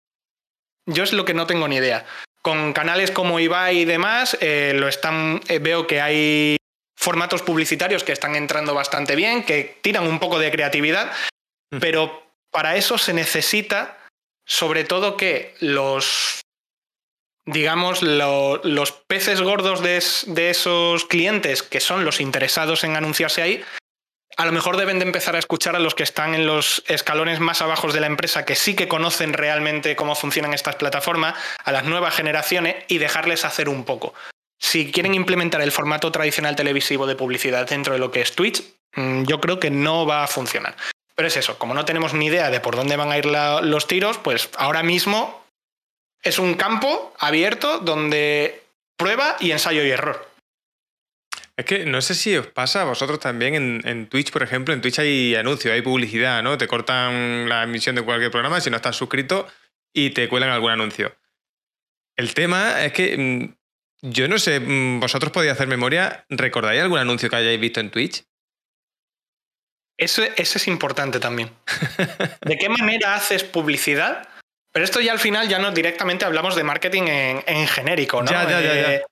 Yo es lo que no tengo ni idea. Con canales como Ibai y demás, eh, lo están, eh, veo que hay formatos publicitarios que están entrando bastante bien, que tiran un poco de creatividad, mm. pero para eso se necesita sobre todo que los, digamos, los peces gordos de, de, esos clientes, que son los interesados en anunciarse ahí, a lo mejor deben de empezar a escuchar a los que están en los escalones más abajos de la empresa, que sí que conocen realmente cómo funcionan estas plataformas, a las nuevas generaciones y dejarles hacer un poco. Si quieren implementar el formato tradicional televisivo de publicidad dentro de lo que es Twitch, mm, yo creo que no va a funcionar. Pero es eso, como no tenemos ni idea de por dónde van a ir los tiros, pues ahora mismo es un campo abierto donde prueba y ensayo y error. Es que no sé si os pasa a vosotros también en, Twitch, por ejemplo. En Twitch hay anuncios, hay publicidad, ¿no? Te cortan la emisión de cualquier programa si no estás suscrito y te cuelan algún anuncio. El tema es que mm, yo no sé, mm, vosotros podéis hacer memoria. ¿Recordáis algún anuncio que hayáis visto en Twitch? Eso, es importante también. ¿De qué manera haces publicidad? Pero esto ya al final ya no directamente hablamos de marketing en, genérico, ¿no? Ya, ya, ya, eh,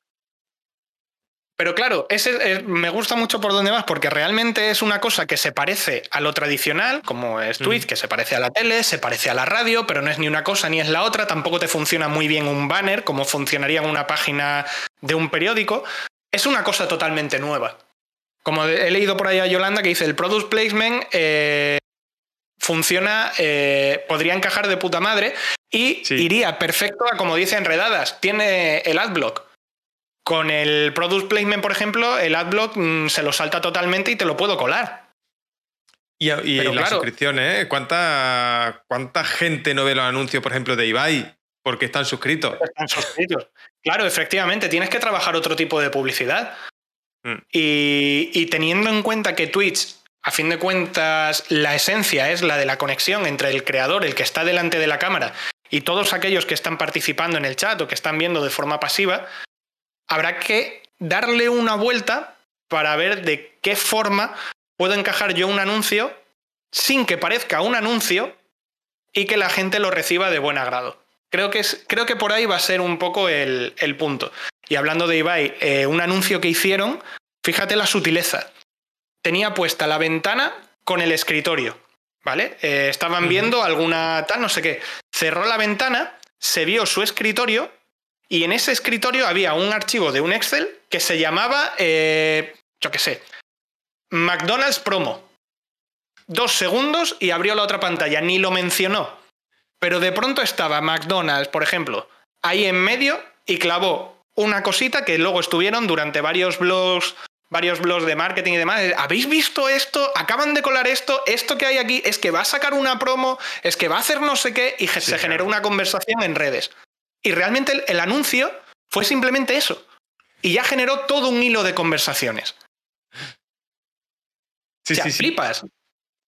pero claro, ese, me gusta mucho por dónde vas, porque realmente es una cosa que se parece a lo tradicional, como es Twitch, que se parece a la tele, se parece a la radio, pero no es ni una cosa ni es la otra. Tampoco te funciona muy bien un banner, como funcionaría en una página de un periódico. Es una cosa totalmente nueva. Como he leído por ahí a Yolanda que dice, el product placement eh, funciona, eh, podría encajar de puta madre y iría perfecto a, como dice Enredadas, tiene el adblock. Con el product placement, por ejemplo, el adblock mm, se lo salta totalmente y te lo puedo colar. Y, y las suscripciones, ¿eh? ¿Cuánta, ¿Cuánta gente no ve los anuncios, por ejemplo, de Ibai? Porque están suscritos. Están suscritos. Claro, efectivamente, tienes que trabajar otro tipo de publicidad. Mm. Y, y teniendo en cuenta que Twitch, a fin de cuentas, la esencia es la de la conexión entre el creador, el que está delante de la cámara, y todos aquellos que están participando en el chat o que están viendo de forma pasiva, habrá que darle una vuelta para ver de qué forma puedo encajar yo un anuncio sin que parezca un anuncio y que la gente lo reciba de buen agrado. Creo que, es, creo que por ahí va a ser un poco el, punto. Y hablando de Ibai, eh, un anuncio que hicieron, fíjate la sutileza. Tenía puesta la ventana con el escritorio, ¿vale? Eh, estaban viendo alguna tal, no sé qué. Cerró la ventana, se vio su escritorio y en ese escritorio había un archivo de un Excel que se llamaba, eh, yo qué sé, McDonald's Promo. Dos segundos y abrió la otra pantalla, ni lo mencionó. Pero de pronto estaba McDonald's, por ejemplo, ahí en medio y clavó una cosita que luego estuvieron durante varios blogs, varios blogs de marketing y demás. ¿Habéis visto esto? Acaban de colar esto. Esto que hay aquí es que va a sacar una promo, es que va a hacer no sé qué y se generó una conversación en redes. Y realmente el, anuncio fue simplemente eso. Y ya generó todo un hilo de conversaciones. Sí, sí, flipas.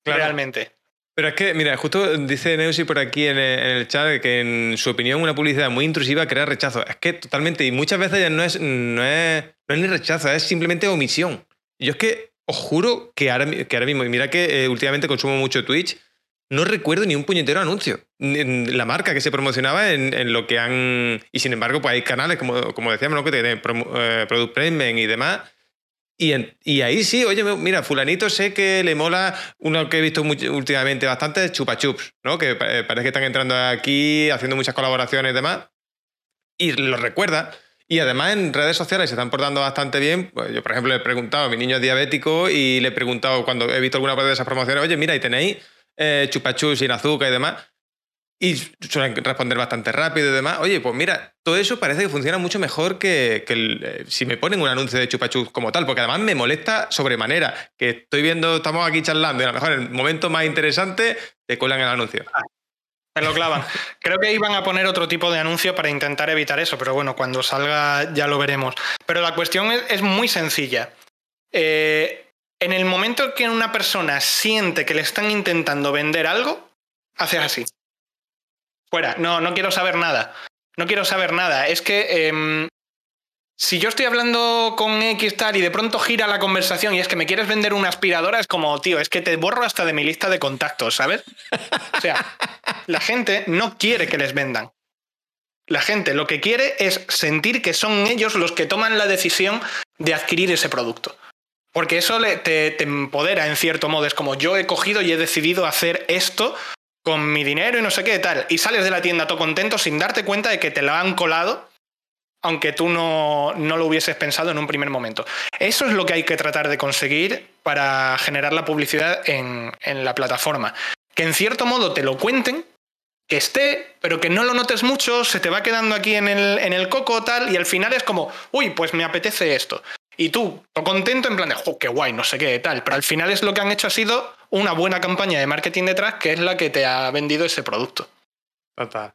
Realmente. Pero es que, mira, justo dice Neusi por aquí en el, chat que en su opinión una publicidad muy intrusiva crea rechazo. Es que totalmente, y muchas veces ya no es, no es, no es ni rechazo, es simplemente omisión. Yo es que os juro que ahora, que ahora mismo, y mira que eh, últimamente consumo mucho Twitch, no recuerdo ni un puñetero anuncio. La marca que se promocionaba en, lo que han. Y sin embargo, pues hay canales, como, como decíamos, ¿no? que tienen eh, Product Placement y demás, y, ahí sí, oye, mira, fulanito sé que le mola uno que he visto últimamente bastante, Chupa Chups, ¿no? Que parece que están entrando aquí, haciendo muchas colaboraciones y demás. Y lo recuerda. Y además en redes sociales se están portando bastante bien. Pues yo, por ejemplo, le he preguntado mi niño diabético y le he preguntado cuando he visto alguna parte de esas promociones, oye, mira, y tenéis eh, chupa chups sin azúcar y demás. Y suelen responder bastante rápido y demás. Oye, pues mira, todo eso parece que funciona mucho mejor que, eh, si me ponen un anuncio de chupachus como tal, porque además me molesta sobremanera. Que estoy viendo, estamos aquí charlando y a lo mejor en el momento más interesante te colan el anuncio. Me lo clavan. Creo que iban a poner otro tipo de anuncio para intentar evitar eso, pero bueno, cuando salga ya lo veremos. Pero la cuestión es, muy sencilla. Eh, en el momento que una persona siente que le están intentando vender algo, haces así. Fuera, no, no quiero saber nada. No quiero saber nada. Es que em, si yo estoy hablando con X tal y de pronto gira la conversación y es que me quieres vender una aspiradora, es como, tío, es que te borro hasta de mi lista de contactos, ¿sabes? O sea, la gente no quiere que les vendan. La gente lo que quiere es sentir que son ellos los que toman la decisión de adquirir ese producto. Porque eso te, empodera en cierto modo. Es como yo he cogido y he decidido hacer esto con mi dinero y no sé qué tal, y sales de la tienda todo contento sin darte cuenta de que te la han colado, aunque tú no, no, lo hubieses pensado en un primer momento. Eso es lo que hay que tratar de conseguir para generar la publicidad en, en la plataforma. Que en cierto modo te lo cuenten, que esté, pero que no lo notes mucho, se te va quedando aquí en el, en el coco tal, y al final es como, uy, pues me apetece esto. Y tú, contento en plan de, oh, qué guay, no sé qué, tal. Pero al final es lo que han hecho ha sido una buena campaña de marketing detrás, que es la que te ha vendido ese producto. Total.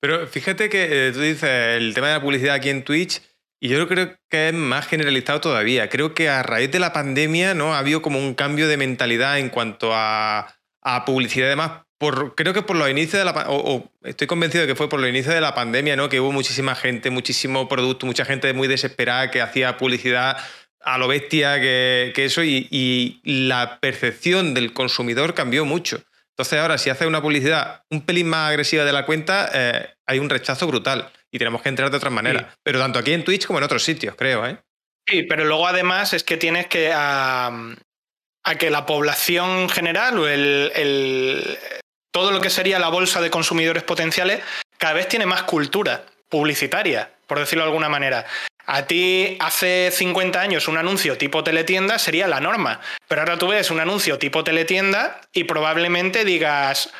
Pero fíjate que eh, tú dices el tema de la publicidad aquí en Twitch, y yo creo que es más generalizado todavía. Creo que a raíz de la pandemia ¿no? ha habido como un cambio de mentalidad en cuanto a, publicidad y demás. Por, creo que por los inicios de la o, estoy convencido de que fue por los inicios de la pandemia, ¿no? Que hubo muchísima gente, muchísimo producto, mucha gente muy desesperada que hacía publicidad a lo bestia que, eso y, la percepción del consumidor cambió mucho. Entonces ahora si hace una publicidad un pelín más agresiva de la cuenta, eh, hay un rechazo brutal y tenemos que entrar de otra manera. Pero tanto aquí en Twitch como en otros sitios, creo. ¿eh? Sí, pero luego además es que tienes que a, que la población general o el, todo lo que sería la bolsa de consumidores potenciales cada vez tiene más cultura publicitaria, por decirlo de alguna manera. A ti hace 50 años un anuncio tipo teletienda sería la norma, pero ahora tú ves un anuncio tipo teletienda y probablemente digas,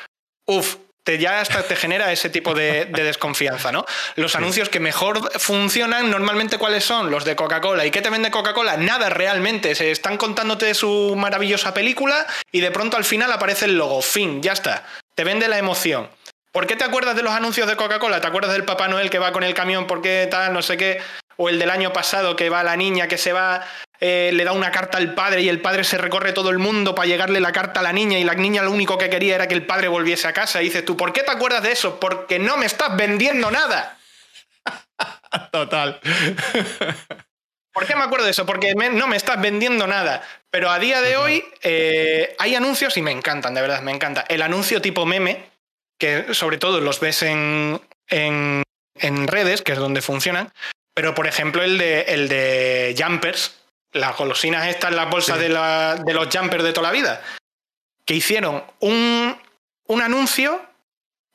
uff, te, ya hasta te genera ese tipo de, desconfianza, ¿no? Los anuncios que mejor funcionan, normalmente, ¿cuáles son? Los de Coca-Cola. ¿Y qué te vende Coca-Cola? Nada realmente. Se están contándote su maravillosa película y de pronto al final aparece el logo. Fin, ya está. Te vende la emoción. ¿Por qué te acuerdas de los anuncios de Coca-Cola? ¿Te acuerdas del Papá Noel que va con el camión? ¿Por qué tal? No sé qué o el del año pasado que va la niña que se va, eh, le da una carta al padre y el padre se recorre todo el mundo para llegarle la carta a la niña y la niña lo único que quería era que el padre volviese a casa. Y dices tú, ¿por qué te acuerdas de eso? Porque no me estás vendiendo nada. Total. ¿Por qué me acuerdo de eso? Porque no me estás vendiendo nada. Pero a día de hoy eh, hay anuncios y me encantan, de verdad, me encanta. El anuncio tipo meme, que sobre todo los ves en, en, en redes, que es donde funcionan, pero, por ejemplo, el de, el de Jumpers, las golosinas estas en las bolsas de, de, los Jumpers de toda la vida, que hicieron un, un anuncio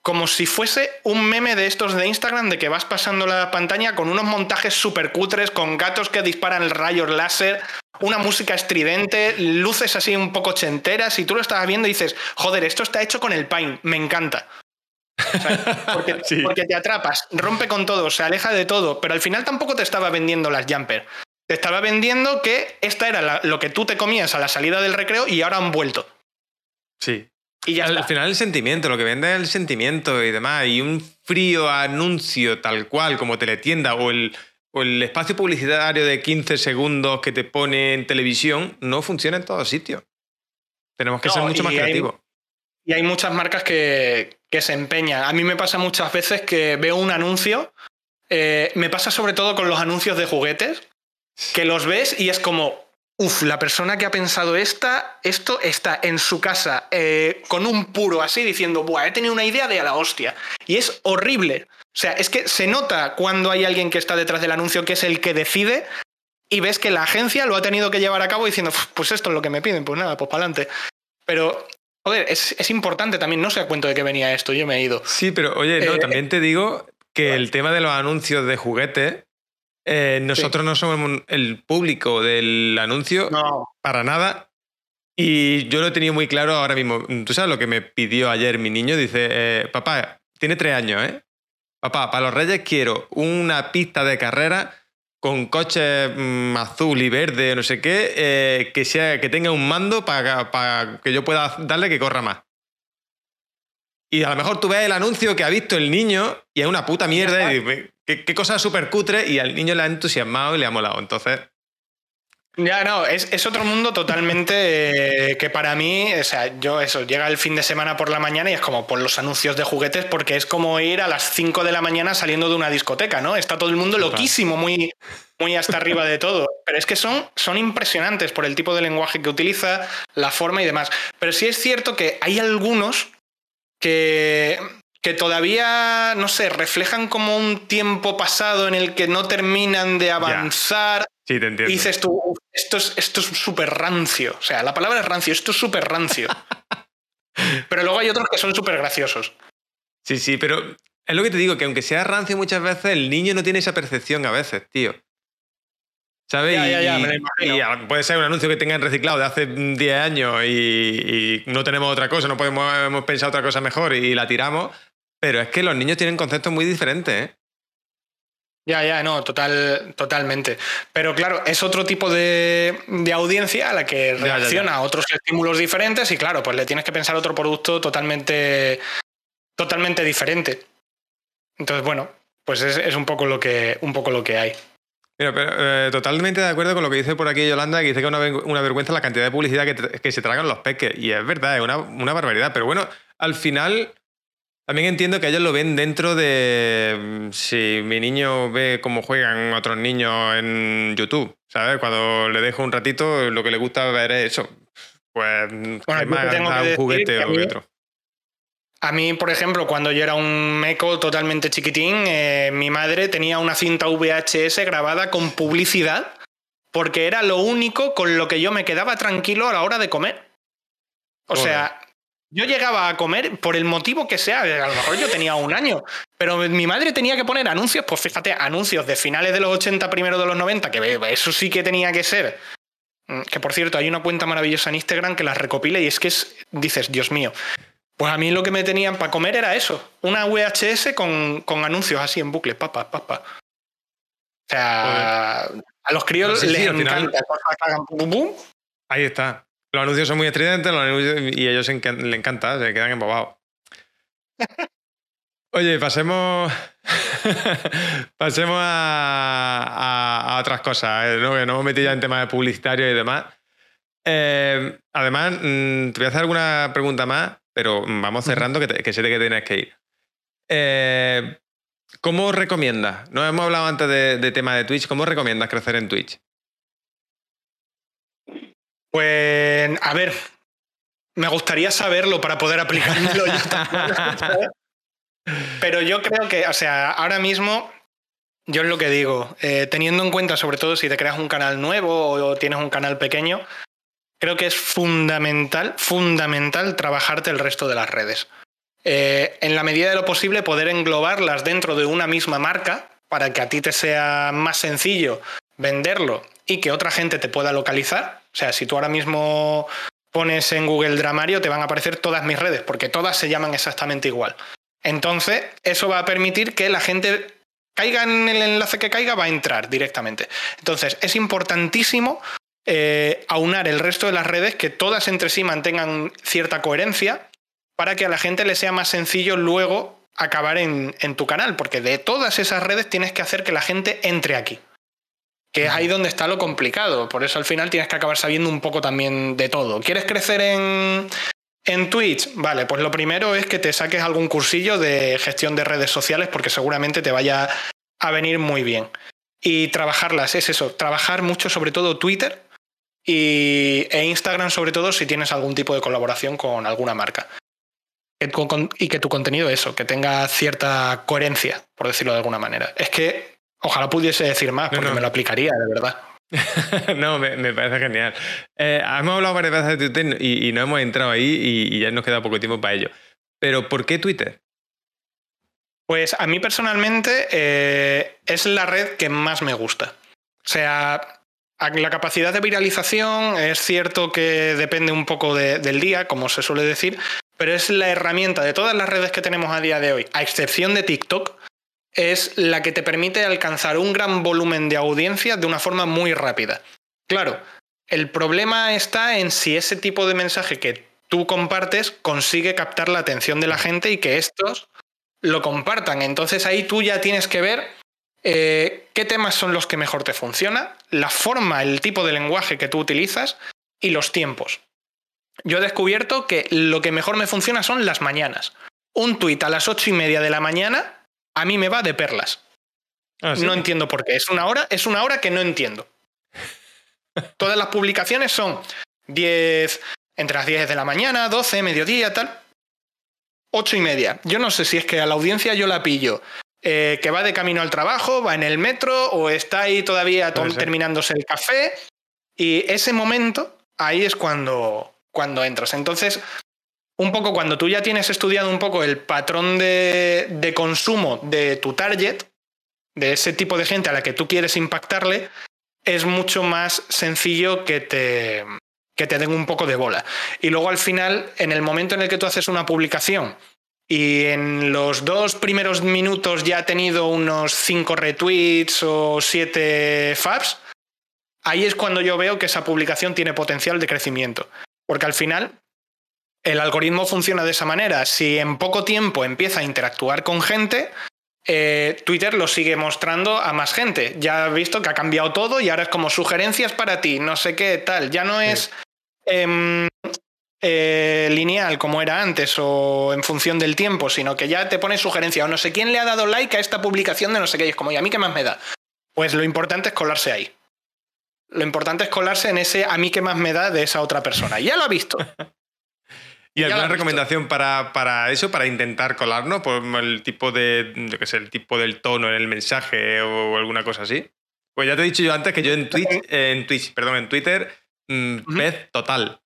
como si fuese un meme de estos de Instagram de que vas pasando la pantalla con unos montajes súper cutres, con gatos que disparan rayos láser, una música estridente, luces así un poco chenteras, y tú lo estabas viendo y dices, joder, esto está hecho con el Paint, me encanta. porque, te atrapas, rompe con todo, se aleja de todo, pero al final tampoco te estaba vendiendo las jumper. Te estaba vendiendo que esta era lo que tú te comías a la salida del recreo y ahora han vuelto. Sí. Y ya al, final el sentimiento, lo que vende es el sentimiento y demás. Y un frío anuncio tal cual como teletienda o el, o el espacio publicitario de 15 segundos que te pone en televisión no funciona en todos sitios. Tenemos que ser mucho más creativos. y hay muchas marcas que, se empeñan. A mí me pasa muchas veces que veo un anuncio, eh, me pasa sobre todo con los anuncios de juguetes, que los ves y es como, uff, la persona que ha pensado esta, esto está en su casa eh, con un puro así diciendo, buah, he tenido una idea de a la hostia. Y es horrible. O sea, es que se nota cuando hay alguien que está detrás del anuncio que es el que decide y ves que la agencia lo ha tenido que llevar a cabo diciendo, pues esto es lo que me piden, pues nada, pues para adelante. Pero Joder, es, importante también, no sé a cuento de qué venía esto, yo me he ido. Sí, pero oye, no, eh, también te digo que el tema de los anuncios de juguetes, eh, nosotros no somos el público del anuncio para nada. Y yo lo he tenido muy claro ahora mismo. Tú sabes lo que me pidió ayer mi niño. Dice, eh, papá, tiene tres años, ¿eh? Papá, para los Reyes quiero una pista de carrera con coche mm, azul y verde, no sé qué, eh, que, sea, que tenga un mando para, que yo pueda darle que corra más. Y a lo mejor tú ves el anuncio que ha visto el niño y es una puta mierda y dices, ¿qué, qué cosa súper cutre y al niño le ha entusiasmado y le ha molado. Entonces, ya, no, es, otro mundo totalmente eh, que para mí, o sea, yo eso, llega el fin de semana por la mañana y es como por los anuncios de juguetes porque es como ir a las 5 de la mañana saliendo de una discoteca, ¿no? Está todo el mundo loquísimo, muy, muy hasta arriba de todo. Pero es que son, son impresionantes por el tipo de lenguaje que utiliza, la forma y demás. Pero sí es cierto que hay algunos que, que todavía, no sé, reflejan como un tiempo pasado en el que no terminan de avanzar. Sí, te entiendo. Y dices tú, esto es esto súper rancio. O sea, la palabra es rancio, esto es súper rancio. pero luego hay otros que son súper graciosos. Sí, sí, pero es lo que te digo, que aunque sea rancio muchas veces, el niño no tiene esa percepción a veces, tío. ¿Sabes? Ya, ya, ya, me y, puede ser un anuncio que tengan reciclado de hace 10 años y, no tenemos otra cosa, no podemos hemos pensado otra cosa mejor y la tiramos. Pero es que los niños tienen conceptos muy diferentes, ¿eh? Ya, ya, no, total, totalmente. Pero claro, es otro tipo de, audiencia a la que reacciona a otros estímulos diferentes y claro, pues le tienes que pensar otro producto totalmente, totalmente diferente. Entonces, bueno, pues es, un, poco lo que, un poco lo que hay. Mira, pero, eh, totalmente de acuerdo con lo que dice por aquí Yolanda, que dice que es una, vergüenza la cantidad de publicidad que, se tragan los peques. Y es verdad, es una, una barbaridad. Pero bueno, al final también entiendo que ellos lo ven dentro de mm, si mi niño ve cómo juegan otros niños en YouTube, ¿sabes? Cuando le dejo un ratito, lo que le gusta ver es eso. Pues bueno, más un juguete o otro. A mí, por ejemplo, cuando yo era un meco totalmente chiquitín, eh, mi madre tenía una cinta VHS grabada con publicidad porque era lo único con lo que yo me quedaba tranquilo a la hora de comer. O sea, yo llegaba a comer por el motivo que sea, a lo mejor yo tenía un año, pero mi madre tenía que poner anuncios, pues fíjate, anuncios de finales de los 80, primero de los 90, que eso sí que tenía que ser. Mm, que por cierto, hay una cuenta maravillosa en Instagram que las recopila y es que es, dices, Dios mío. Pues a mí lo que me tenían para comer era eso, una VHS con, con anuncios así en bucle, papá, papá. O sea, a los críos les encanta. Ahí está. Los anuncios son muy estridentes y a ellos les encanta, se quedan embobados. Oye, pasemos. pasemos a, otras cosas, ¿eh? ¿no? que no hemos metido ya en temas de publicitario y demás. Eh, además, mm, te voy a hacer alguna pregunta más, pero vamos cerrando, que, sé de que tienes que ir. Eh, ¿Cómo recomiendas? No hemos hablado antes de, de tema de Twitch. ¿Cómo recomiendas crecer en Twitch? Pues, a ver, me gustaría saberlo para poder aplicármelo yo Pero yo creo que, o sea, ahora mismo, yo es lo que digo, eh, teniendo en cuenta, sobre todo si te creas un canal nuevo o tienes un canal pequeño, creo que es fundamental, fundamental trabajarte el resto de las redes. Eh, en la medida de lo posible, poder englobarlas dentro de una misma marca para que a ti te sea más sencillo venderlo y que otra gente te pueda localizar. O sea, si tú ahora mismo pones en Google Dramario, te van a aparecer todas mis redes, porque todas se llaman exactamente igual. Entonces, eso va a permitir que la gente caiga en el enlace que caiga, va a entrar directamente. Entonces, es importantísimo eh, aunar el resto de las redes, que todas entre sí mantengan cierta coherencia, para que a la gente le sea más sencillo luego acabar en tu canal, porque de todas esas redes tienes que hacer que la gente entre aquí. Que es ahí donde está lo complicado. Por eso al final tienes que acabar sabiendo un poco también de todo. ¿Quieres crecer en, En Twitch, vale, pues lo primero es que te saques algún cursillo de gestión de redes sociales porque seguramente te vaya a venir muy bien. Y trabajarlas, es eso, trabajar mucho sobre todo Twitter y, e Instagram sobre todo si tienes algún tipo de colaboración con alguna marca. Y que tu contenido, eso, que tenga cierta coherencia, por decirlo de alguna manera. Es que ojalá pudiese decir más porque me lo aplicaría, de verdad. no, me, parece genial. Eh, hemos hablado varias veces de Twitter y, no hemos entrado ahí y, ya nos queda poco tiempo para ello. Pero ¿por qué Twitter? Pues a mí personalmente eh, es la red que más me gusta. O sea, la capacidad de viralización es cierto que depende un poco del día, como se suele decir, pero es la herramienta de todas las redes que tenemos a día de hoy, a excepción de TikTok, es la que te permite alcanzar un gran volumen de audiencia de una forma muy rápida. Claro, el problema está en si ese tipo de mensaje que tú compartes consigue captar la atención de la gente y que estos lo compartan. Entonces ahí tú ya tienes que ver eh, qué temas son los que mejor te funciona, la forma, el tipo de lenguaje que tú utilizas y los tiempos. Yo he descubierto que lo que mejor me funciona son las mañanas. Un tuit a las ocho y media de la mañana a mí me va de perlas. Ah, no entiendo por qué. Es una hora, es una hora que no entiendo. Todas las publicaciones son 10, entre las 10 de la mañana, 12, mediodía, tal. 8 y media. Yo no sé si es que a la audiencia yo la pillo. Eh, que va de camino al trabajo, va en el metro o está ahí todavía terminándose el café. Y ese momento, ahí es cuando, cuando entras. Entonces, un poco cuando tú ya tienes estudiado un poco el patrón de, consumo de tu target, de ese tipo de gente a la que tú quieres impactarle, es mucho más sencillo que te, que te den un poco de bola. Y luego al final, en el momento en el que tú haces una publicación y en los dos primeros minutos ya ha tenido unos cinco retweets o siete faps, ahí es cuando yo veo que esa publicación tiene potencial de crecimiento. Porque al final el algoritmo funciona de esa manera. Si en poco tiempo empieza a interactuar con gente, eh, Twitter lo sigue mostrando a más gente. Ya has visto que ha cambiado todo y ahora es como sugerencias para ti, no sé qué, tal. Ya no es em, eh, lineal como era antes o en función del tiempo, sino que ya te pone sugerencia o no sé quién le ha dado like a esta publicación de no sé qué. Y es como, ¿y a mí qué más me da? Pues lo importante es colarse ahí. Lo importante es colarse en ese a mí qué más me da de esa otra persona. Ya lo ha visto. ¿Y alguna recomendación para, para, eso, para intentar colarnos? Por el tipo de, yo qué sé, el tipo del tono en el mensaje o alguna cosa así. Pues ya te he dicho yo antes que yo en Twitch, en Twitch, perdón, en Twitter, mm, pez total.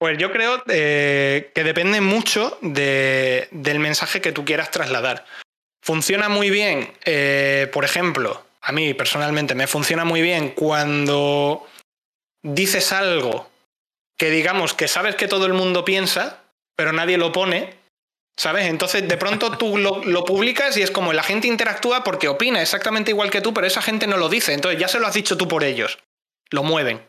Pues yo creo eh, que depende mucho del mensaje que tú quieras trasladar. Funciona muy bien, eh, por ejemplo, a mí personalmente me funciona muy bien cuando dices algo que digamos que sabes que todo el mundo piensa, pero nadie lo pone, ¿sabes? Entonces de pronto tú lo, publicas y es como la gente interactúa porque opina exactamente igual que tú, pero esa gente no lo dice, entonces ya se lo has dicho tú por ellos, lo mueven.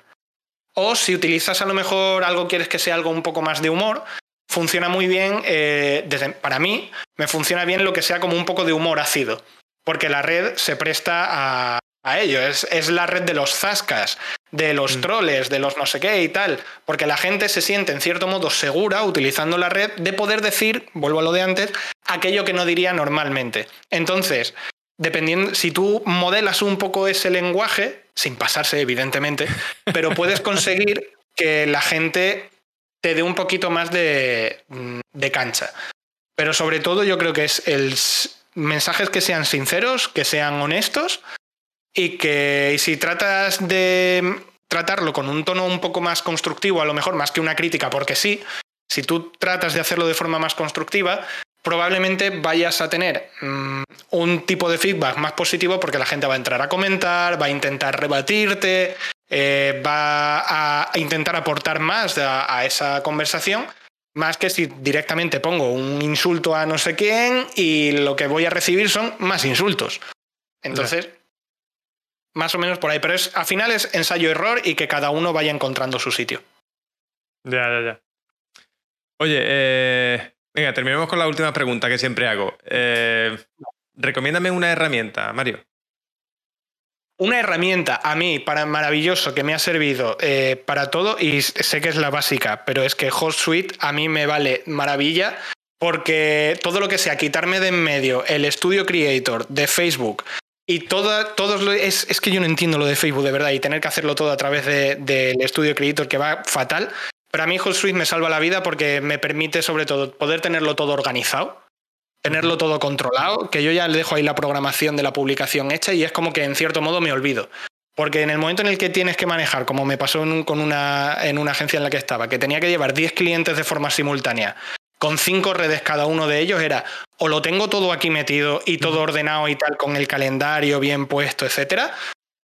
O si utilizas a lo mejor algo, quieres que sea algo un poco más de humor, funciona muy bien, eh, desde, para mí me funciona bien lo que sea como un poco de humor ácido, porque la red se presta a, a ello. Es, la red de los zascas, de los mm. troles, de los no sé qué y tal. Porque la gente se siente en cierto modo segura utilizando la red de poder decir, vuelvo a lo de antes, aquello que no diría normalmente. Entonces, dependiendo, si tú modelas un poco ese lenguaje, sin pasarse, evidentemente, pero puedes conseguir que la gente te dé un poquito más de, de cancha. Pero sobre todo yo creo que es el mensajes que sean sinceros, que sean honestos y que si tratas de tratarlo con un tono un poco más constructivo, a lo mejor más que una crítica, porque sí, si tú tratas de hacerlo de forma más constructiva, probablemente vayas a tener mm, un tipo de feedback más positivo porque la gente va a entrar a comentar, va a intentar rebatirte, eh, va a intentar aportar más a, esa conversación, más que si directamente pongo un insulto a no sé quién y lo que voy a recibir son más insultos. Entonces, más o menos por ahí, pero es, al final es ensayo-error y que cada uno vaya encontrando su sitio. Ya, ya, ya. Oye, eh, venga, terminemos con la última pregunta que siempre hago. Eh, recomiéndame una herramienta, Mario. una herramienta a mí para maravilloso que me ha servido eh, para todo y sé que es la básica, pero es que HostSuite a mí me vale maravilla porque todo lo que sea quitarme de en medio el Studio Creator de Facebook y toda, todos es, es, que yo no entiendo lo de Facebook de verdad y tener que hacerlo todo a través del de, Studio Creator que va fatal. Pero a mí HostSuite me salva la vida porque me permite sobre todo poder tenerlo todo organizado tenerlo todo controlado, que yo ya le dejo ahí la programación de la publicación hecha y es como que en cierto modo me olvido. Porque en el momento en el que tienes que manejar, como me pasó en, con una, en una agencia en la que estaba, que tenía que llevar 10 clientes de forma simultánea, con cinco redes cada uno de ellos, era o lo tengo todo aquí metido y todo ordenado y tal, con el calendario bien puesto, etcétera,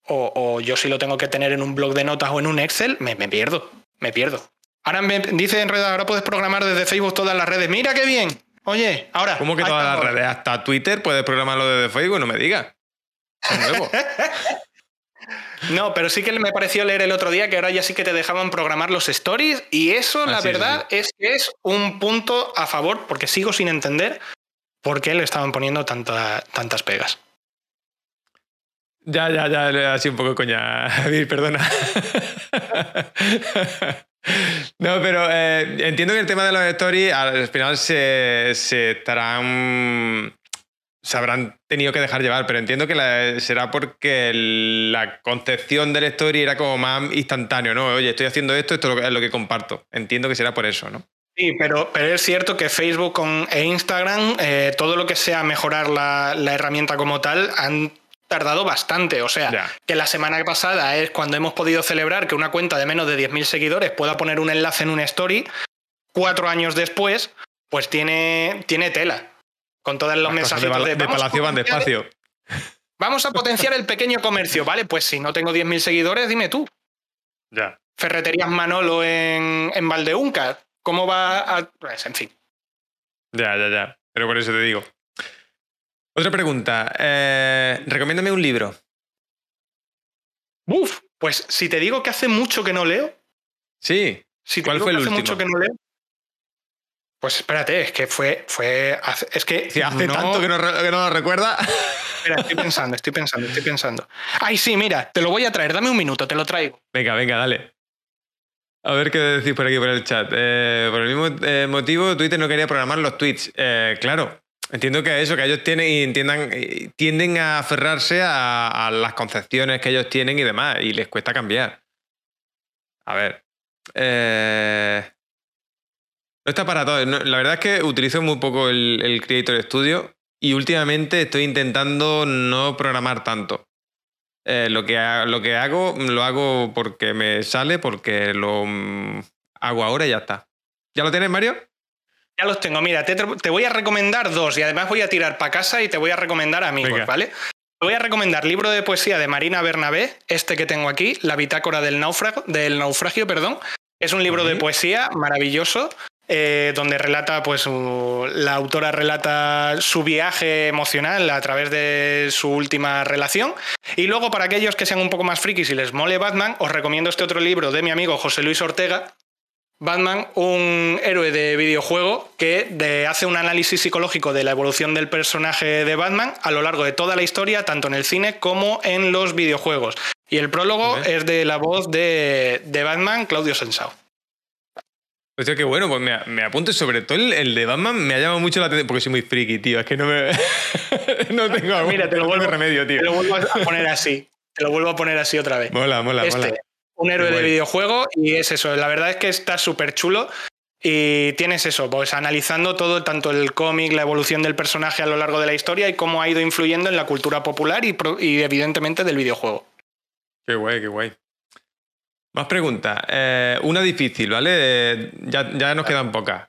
o, yo si lo tengo que tener en un blog de notas o en un Excel, me, me pierdo, me pierdo. Ahora me dice en red, ahora puedes programar desde Facebook todas las redes. Mira qué bien. Oye, ahora. ¿Cómo que todas las redes? Hasta Twitter puedes programarlo desde Facebook, no me digas. nuevo. no, pero sí que me pareció leer el otro día que ahora ya sí que te dejaban programar los stories y eso, ah, la verdad, es que es un punto a favor, porque sigo sin entender por qué le estaban poniendo tantas pegas. Ya, ya, ya, así un poco coña, perdona. No, pero eh, entiendo que el tema de los stories al final se, estarán. Se habrán tenido que dejar llevar, pero entiendo que será porque la concepción del story era como más instantáneo, ¿no? Oye, estoy haciendo esto, esto es lo que comparto. Entiendo que será por eso, ¿no? Sí, pero, pero es cierto que Facebook e Instagram, eh, todo lo que sea mejorar la, la herramienta como tal, han tardado bastante. O sea, que la semana pasada es cuando hemos podido celebrar que una cuenta de menos de 10.000 seguidores pueda poner un enlace en una story. Cuatro años después, pues tiene, tiene tela. Con todos los mensajes de, de, Palacio van despacio. Vamos a potenciar el pequeño comercio, ¿vale? Pues si no tengo 10.000 seguidores, dime tú. Ya. Ferreterías Manolo en, en Valdeunca. ¿Cómo va a.? Pues, en fin. Ya, ya, ya. Pero por eso te digo. Otra pregunta. Eh, recomiéndame un libro. Uf, pues si te digo que hace mucho que no leo. Sí. Si ¿Cuál fue el hace mucho que no leo. Pues espérate, es que fue. fue es que. hace tanto que no, lo recuerda. Espera, estoy pensando, estoy pensando, estoy pensando. Ay, sí, mira, te lo voy a traer, dame un minuto, te lo traigo. Venga, venga, dale. A ver qué decís por aquí por el chat. Eh, por el mismo eh, motivo, Twitter no quería programar los tweets. claro, Entiendo que eso, que ellos tienen y entiendan, tienden a aferrarse a, las concepciones que ellos tienen y demás, y les cuesta cambiar. A ver. Eh, no está para todo. la verdad es que utilizo muy poco el, Creator Studio y últimamente estoy intentando no programar tanto. Eh, lo, que, lo que hago, lo hago porque me sale, porque lo mm, hago ahora y ya está. ¿Ya lo tienes, Mario? Ya los tengo. Mira, te, voy a recomendar dos y además voy a tirar para casa y te voy a recomendar amigos, ¿vale? Te voy a recomendar libro de poesía de Marina Bernabé, este que tengo aquí, La bitácora del naufragio, del naufragio, perdón. Es un libro de poesía maravilloso, eh, donde relata, pues, la autora relata su viaje emocional a través de su última relación. Y luego, para aquellos que sean un poco más frikis y les mole Batman, os recomiendo este otro libro de mi amigo José Luis Ortega, Batman, un héroe de videojuego que hace un análisis psicológico de la evolución del personaje de Batman a lo largo de toda la historia, tanto en el cine como en los videojuegos. Y el prólogo es de la voz de, Batman, Claudio Sensao. Hostia, qué bueno, pues me, me apunto sobre todo el, de Batman me ha llamado mucho la atención porque soy muy friki, tío. Es que no me. no tengo Mira, te lo vuelvo, remedio, tío. Te lo vuelvo a poner así. Te lo vuelvo a poner así otra vez. Mola, mola, este, mola un héroe de videojuego y es eso. La verdad es que está súper chulo. Y tienes eso, pues analizando todo, tanto el cómic, la evolución del personaje a lo largo de la historia y cómo ha ido influyendo en la cultura popular y, evidentemente del videojuego. Qué guay, qué guay. Más preguntas. Eh, una difícil, ¿vale? Eh, ya, ya, nos quedan pocas.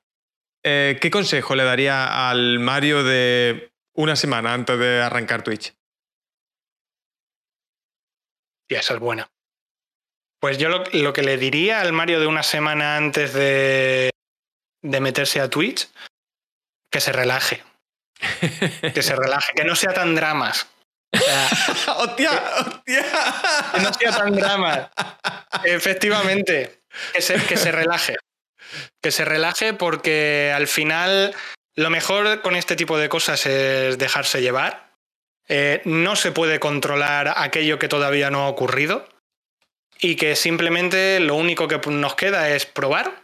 Eh, ¿Qué consejo le daría al Mario de una semana antes de arrancar Twitch? Y esa es buena. Pues yo lo, que le diría al Mario de una semana antes de, de meterse a Twitch, que se relaje. que se relaje, que no sea tan dramas. ¡Hostia! ¡Hostia! Que no sea tan dramas. Efectivamente, que se, que se relaje. Que se relaje porque al final lo mejor con este tipo de cosas es dejarse llevar eh, no se puede controlar aquello que todavía no ha ocurrido y que simplemente lo único que nos queda es probar,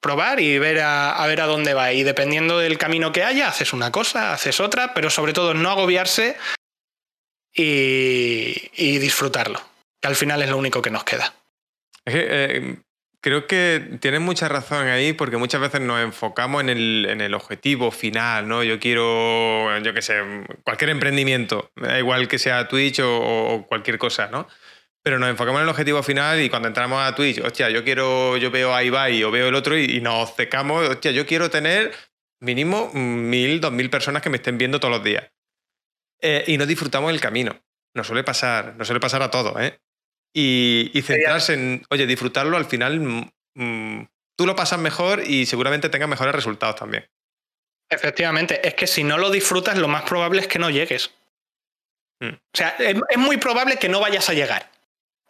probar y ver a, ver a dónde va. Y dependiendo del camino que haya, haces una cosa, haces otra, pero sobre todo no agobiarse y, disfrutarlo, que al final es lo único que nos queda. Eh, creo que tienes mucha razón ahí porque muchas veces nos enfocamos en el, objetivo final, ¿no? Yo quiero, yo qué sé, cualquier emprendimiento, igual que sea Twitch o, cualquier cosa, ¿no? Pero nos enfocamos en el objetivo final y cuando entramos a Twitch, hostia, yo quiero, yo veo a Ibai o veo el otro y, nos secamos, hostia, yo quiero tener mínimo mil, dos mil personas que me estén viendo todos los días. Eh, y no disfrutamos el camino. Nos suele pasar, nos suele pasar a todos, ¿eh? Y, centrarse en, oye, disfrutarlo al final, mm, mm, tú lo pasas mejor y seguramente tengas mejores resultados también. Efectivamente, es que si no lo disfrutas, lo más probable es que no llegues. Mm. O sea, es, muy probable que no vayas a llegar.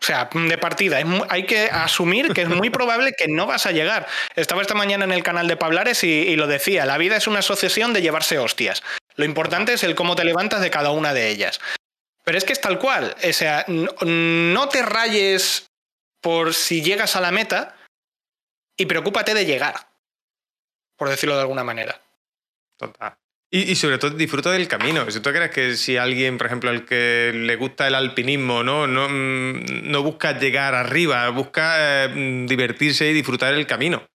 O sea, de partida, hay que asumir que es muy probable que no vas a llegar. Estaba esta mañana en el canal de Pablares y, lo decía, la vida es una sucesión de llevarse hostias. Lo importante es el cómo te levantas de cada una de ellas. Pero es que es tal cual. O sea, no te rayes por si llegas a la meta y preocúpate de llegar. Por decirlo de alguna manera. Total. Y, sobre todo disfruta del camino. Si tú crees que si alguien, por ejemplo, el que le gusta el alpinismo, no, no, mm, no busca llegar arriba, busca eh, divertirse y disfrutar el camino.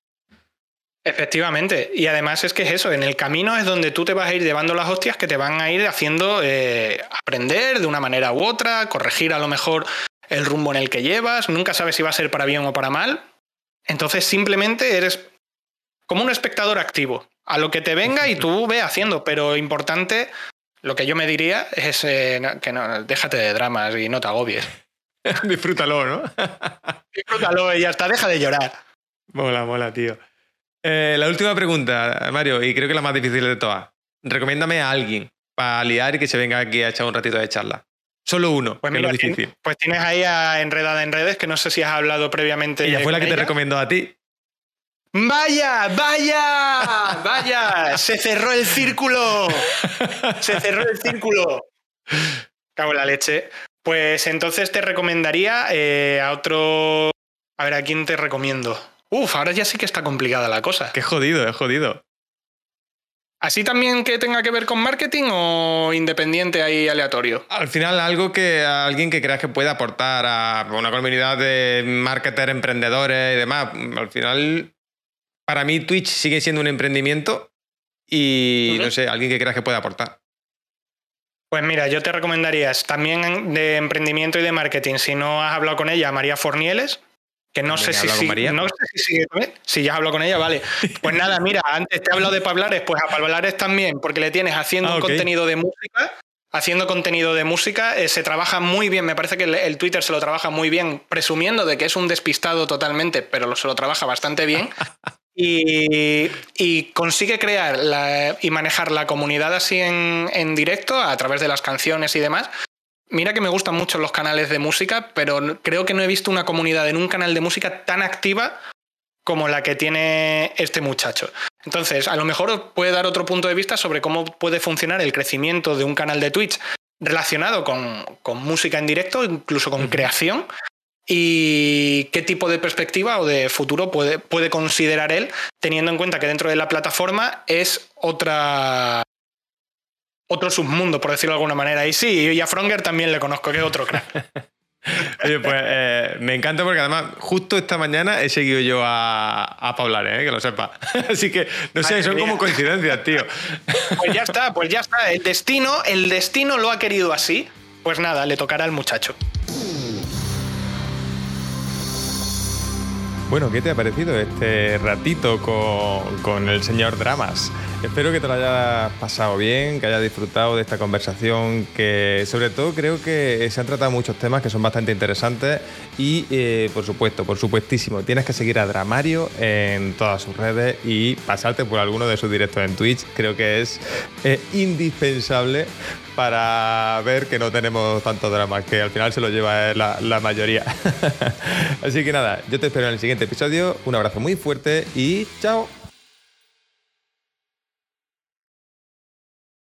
Efectivamente, y además es que es eso, en el camino es donde tú te vas a ir llevando las hostias que te van a ir haciendo eh, aprender de una manera u otra, corregir a lo mejor el rumbo en el que llevas, nunca sabes si va a ser para bien o para mal, entonces simplemente eres como un espectador activo, a lo que te venga y tú ve haciendo, pero importante, lo que yo me diría es eh, que no, déjate de dramas y no te agobies. Disfrútalo, ¿no? Disfrútalo y ya está, deja de llorar. Mola, mola, tío. Eh, la última pregunta, Mario, y creo que la más difícil de todas. Recomiéndame a alguien para liar y que se venga aquí a echar un ratito de charla. Solo uno, pues que es lo difícil. Pues tienes ahí a Enredada en Redes, que no sé si has hablado previamente. Ella fue la que te recomendó a ti. ¡Vaya! ¡Vaya! ¡Vaya! ¡Se cerró el círculo! ¡Se cerró el círculo! Cago en la leche. Pues entonces te recomendaría eh, a otro. A ver, ¿a quién te recomiendo? Uf, ahora ya sí que está complicada la cosa. Qué jodido, es jodido. ¿Así también que tenga que ver con marketing o independiente ahí aleatorio? Al final, algo que alguien que creas que pueda aportar a una comunidad de marketers, emprendedores y demás. Al final, para mí, Twitch sigue siendo un emprendimiento y no sé, alguien que creas que pueda aportar. Pues mira, yo te recomendaría también de emprendimiento y de marketing, si no has hablado con ella, María Fornieles, que no sé, si, no sé si sigue Si ya hablo con ella, vale. Pues nada, mira, antes te he hablado de Pablares, pues a Pablares también, porque le tienes haciendo ah, contenido de música. Haciendo contenido de música, eh, se trabaja muy bien. Me parece que el, Twitter se lo trabaja muy bien, presumiendo de que es un despistado totalmente, pero se lo trabaja bastante bien. Y, consigue crear y manejar la comunidad así en, en, directo a través de las canciones y demás Mira que me gustan mucho los canales de música, pero creo que no he visto una comunidad en un canal de música tan activa como la que tiene este muchacho. Entonces, a lo mejor puede dar otro punto de vista sobre cómo puede funcionar el crecimiento de un canal de Twitch relacionado con, música en directo, incluso con creación, y qué tipo de perspectiva o de futuro puede, puede considerar él, teniendo en cuenta que dentro de la plataforma es otra, otro submundo, por decirlo de alguna manera. Y sí, y a Fronger también le conozco, que es otro crack. Oye, pues eh, me encanta porque además justo esta mañana he seguido yo a, a ¿eh? que lo sepa. Así que, no sé, son como coincidencias, tío. Pues ya está, pues ya está. El destino, el destino lo ha querido así. Pues nada, le tocará al muchacho. Bueno, ¿qué te ha parecido este ratito con, con el señor Dramas? Espero que te lo hayas pasado bien, que hayas disfrutado de esta conversación, que sobre todo creo que se han tratado muchos temas que son bastante interesantes y eh, por supuesto, por supuestísimo, tienes que seguir a Dramario en todas sus redes y pasarte por alguno de sus directos en Twitch. Creo que es eh, indispensable para ver que no tenemos tanto drama, que al final se lo lleva la, la mayoría. Así que nada, yo te espero en el siguiente episodio. Un abrazo muy fuerte y chao.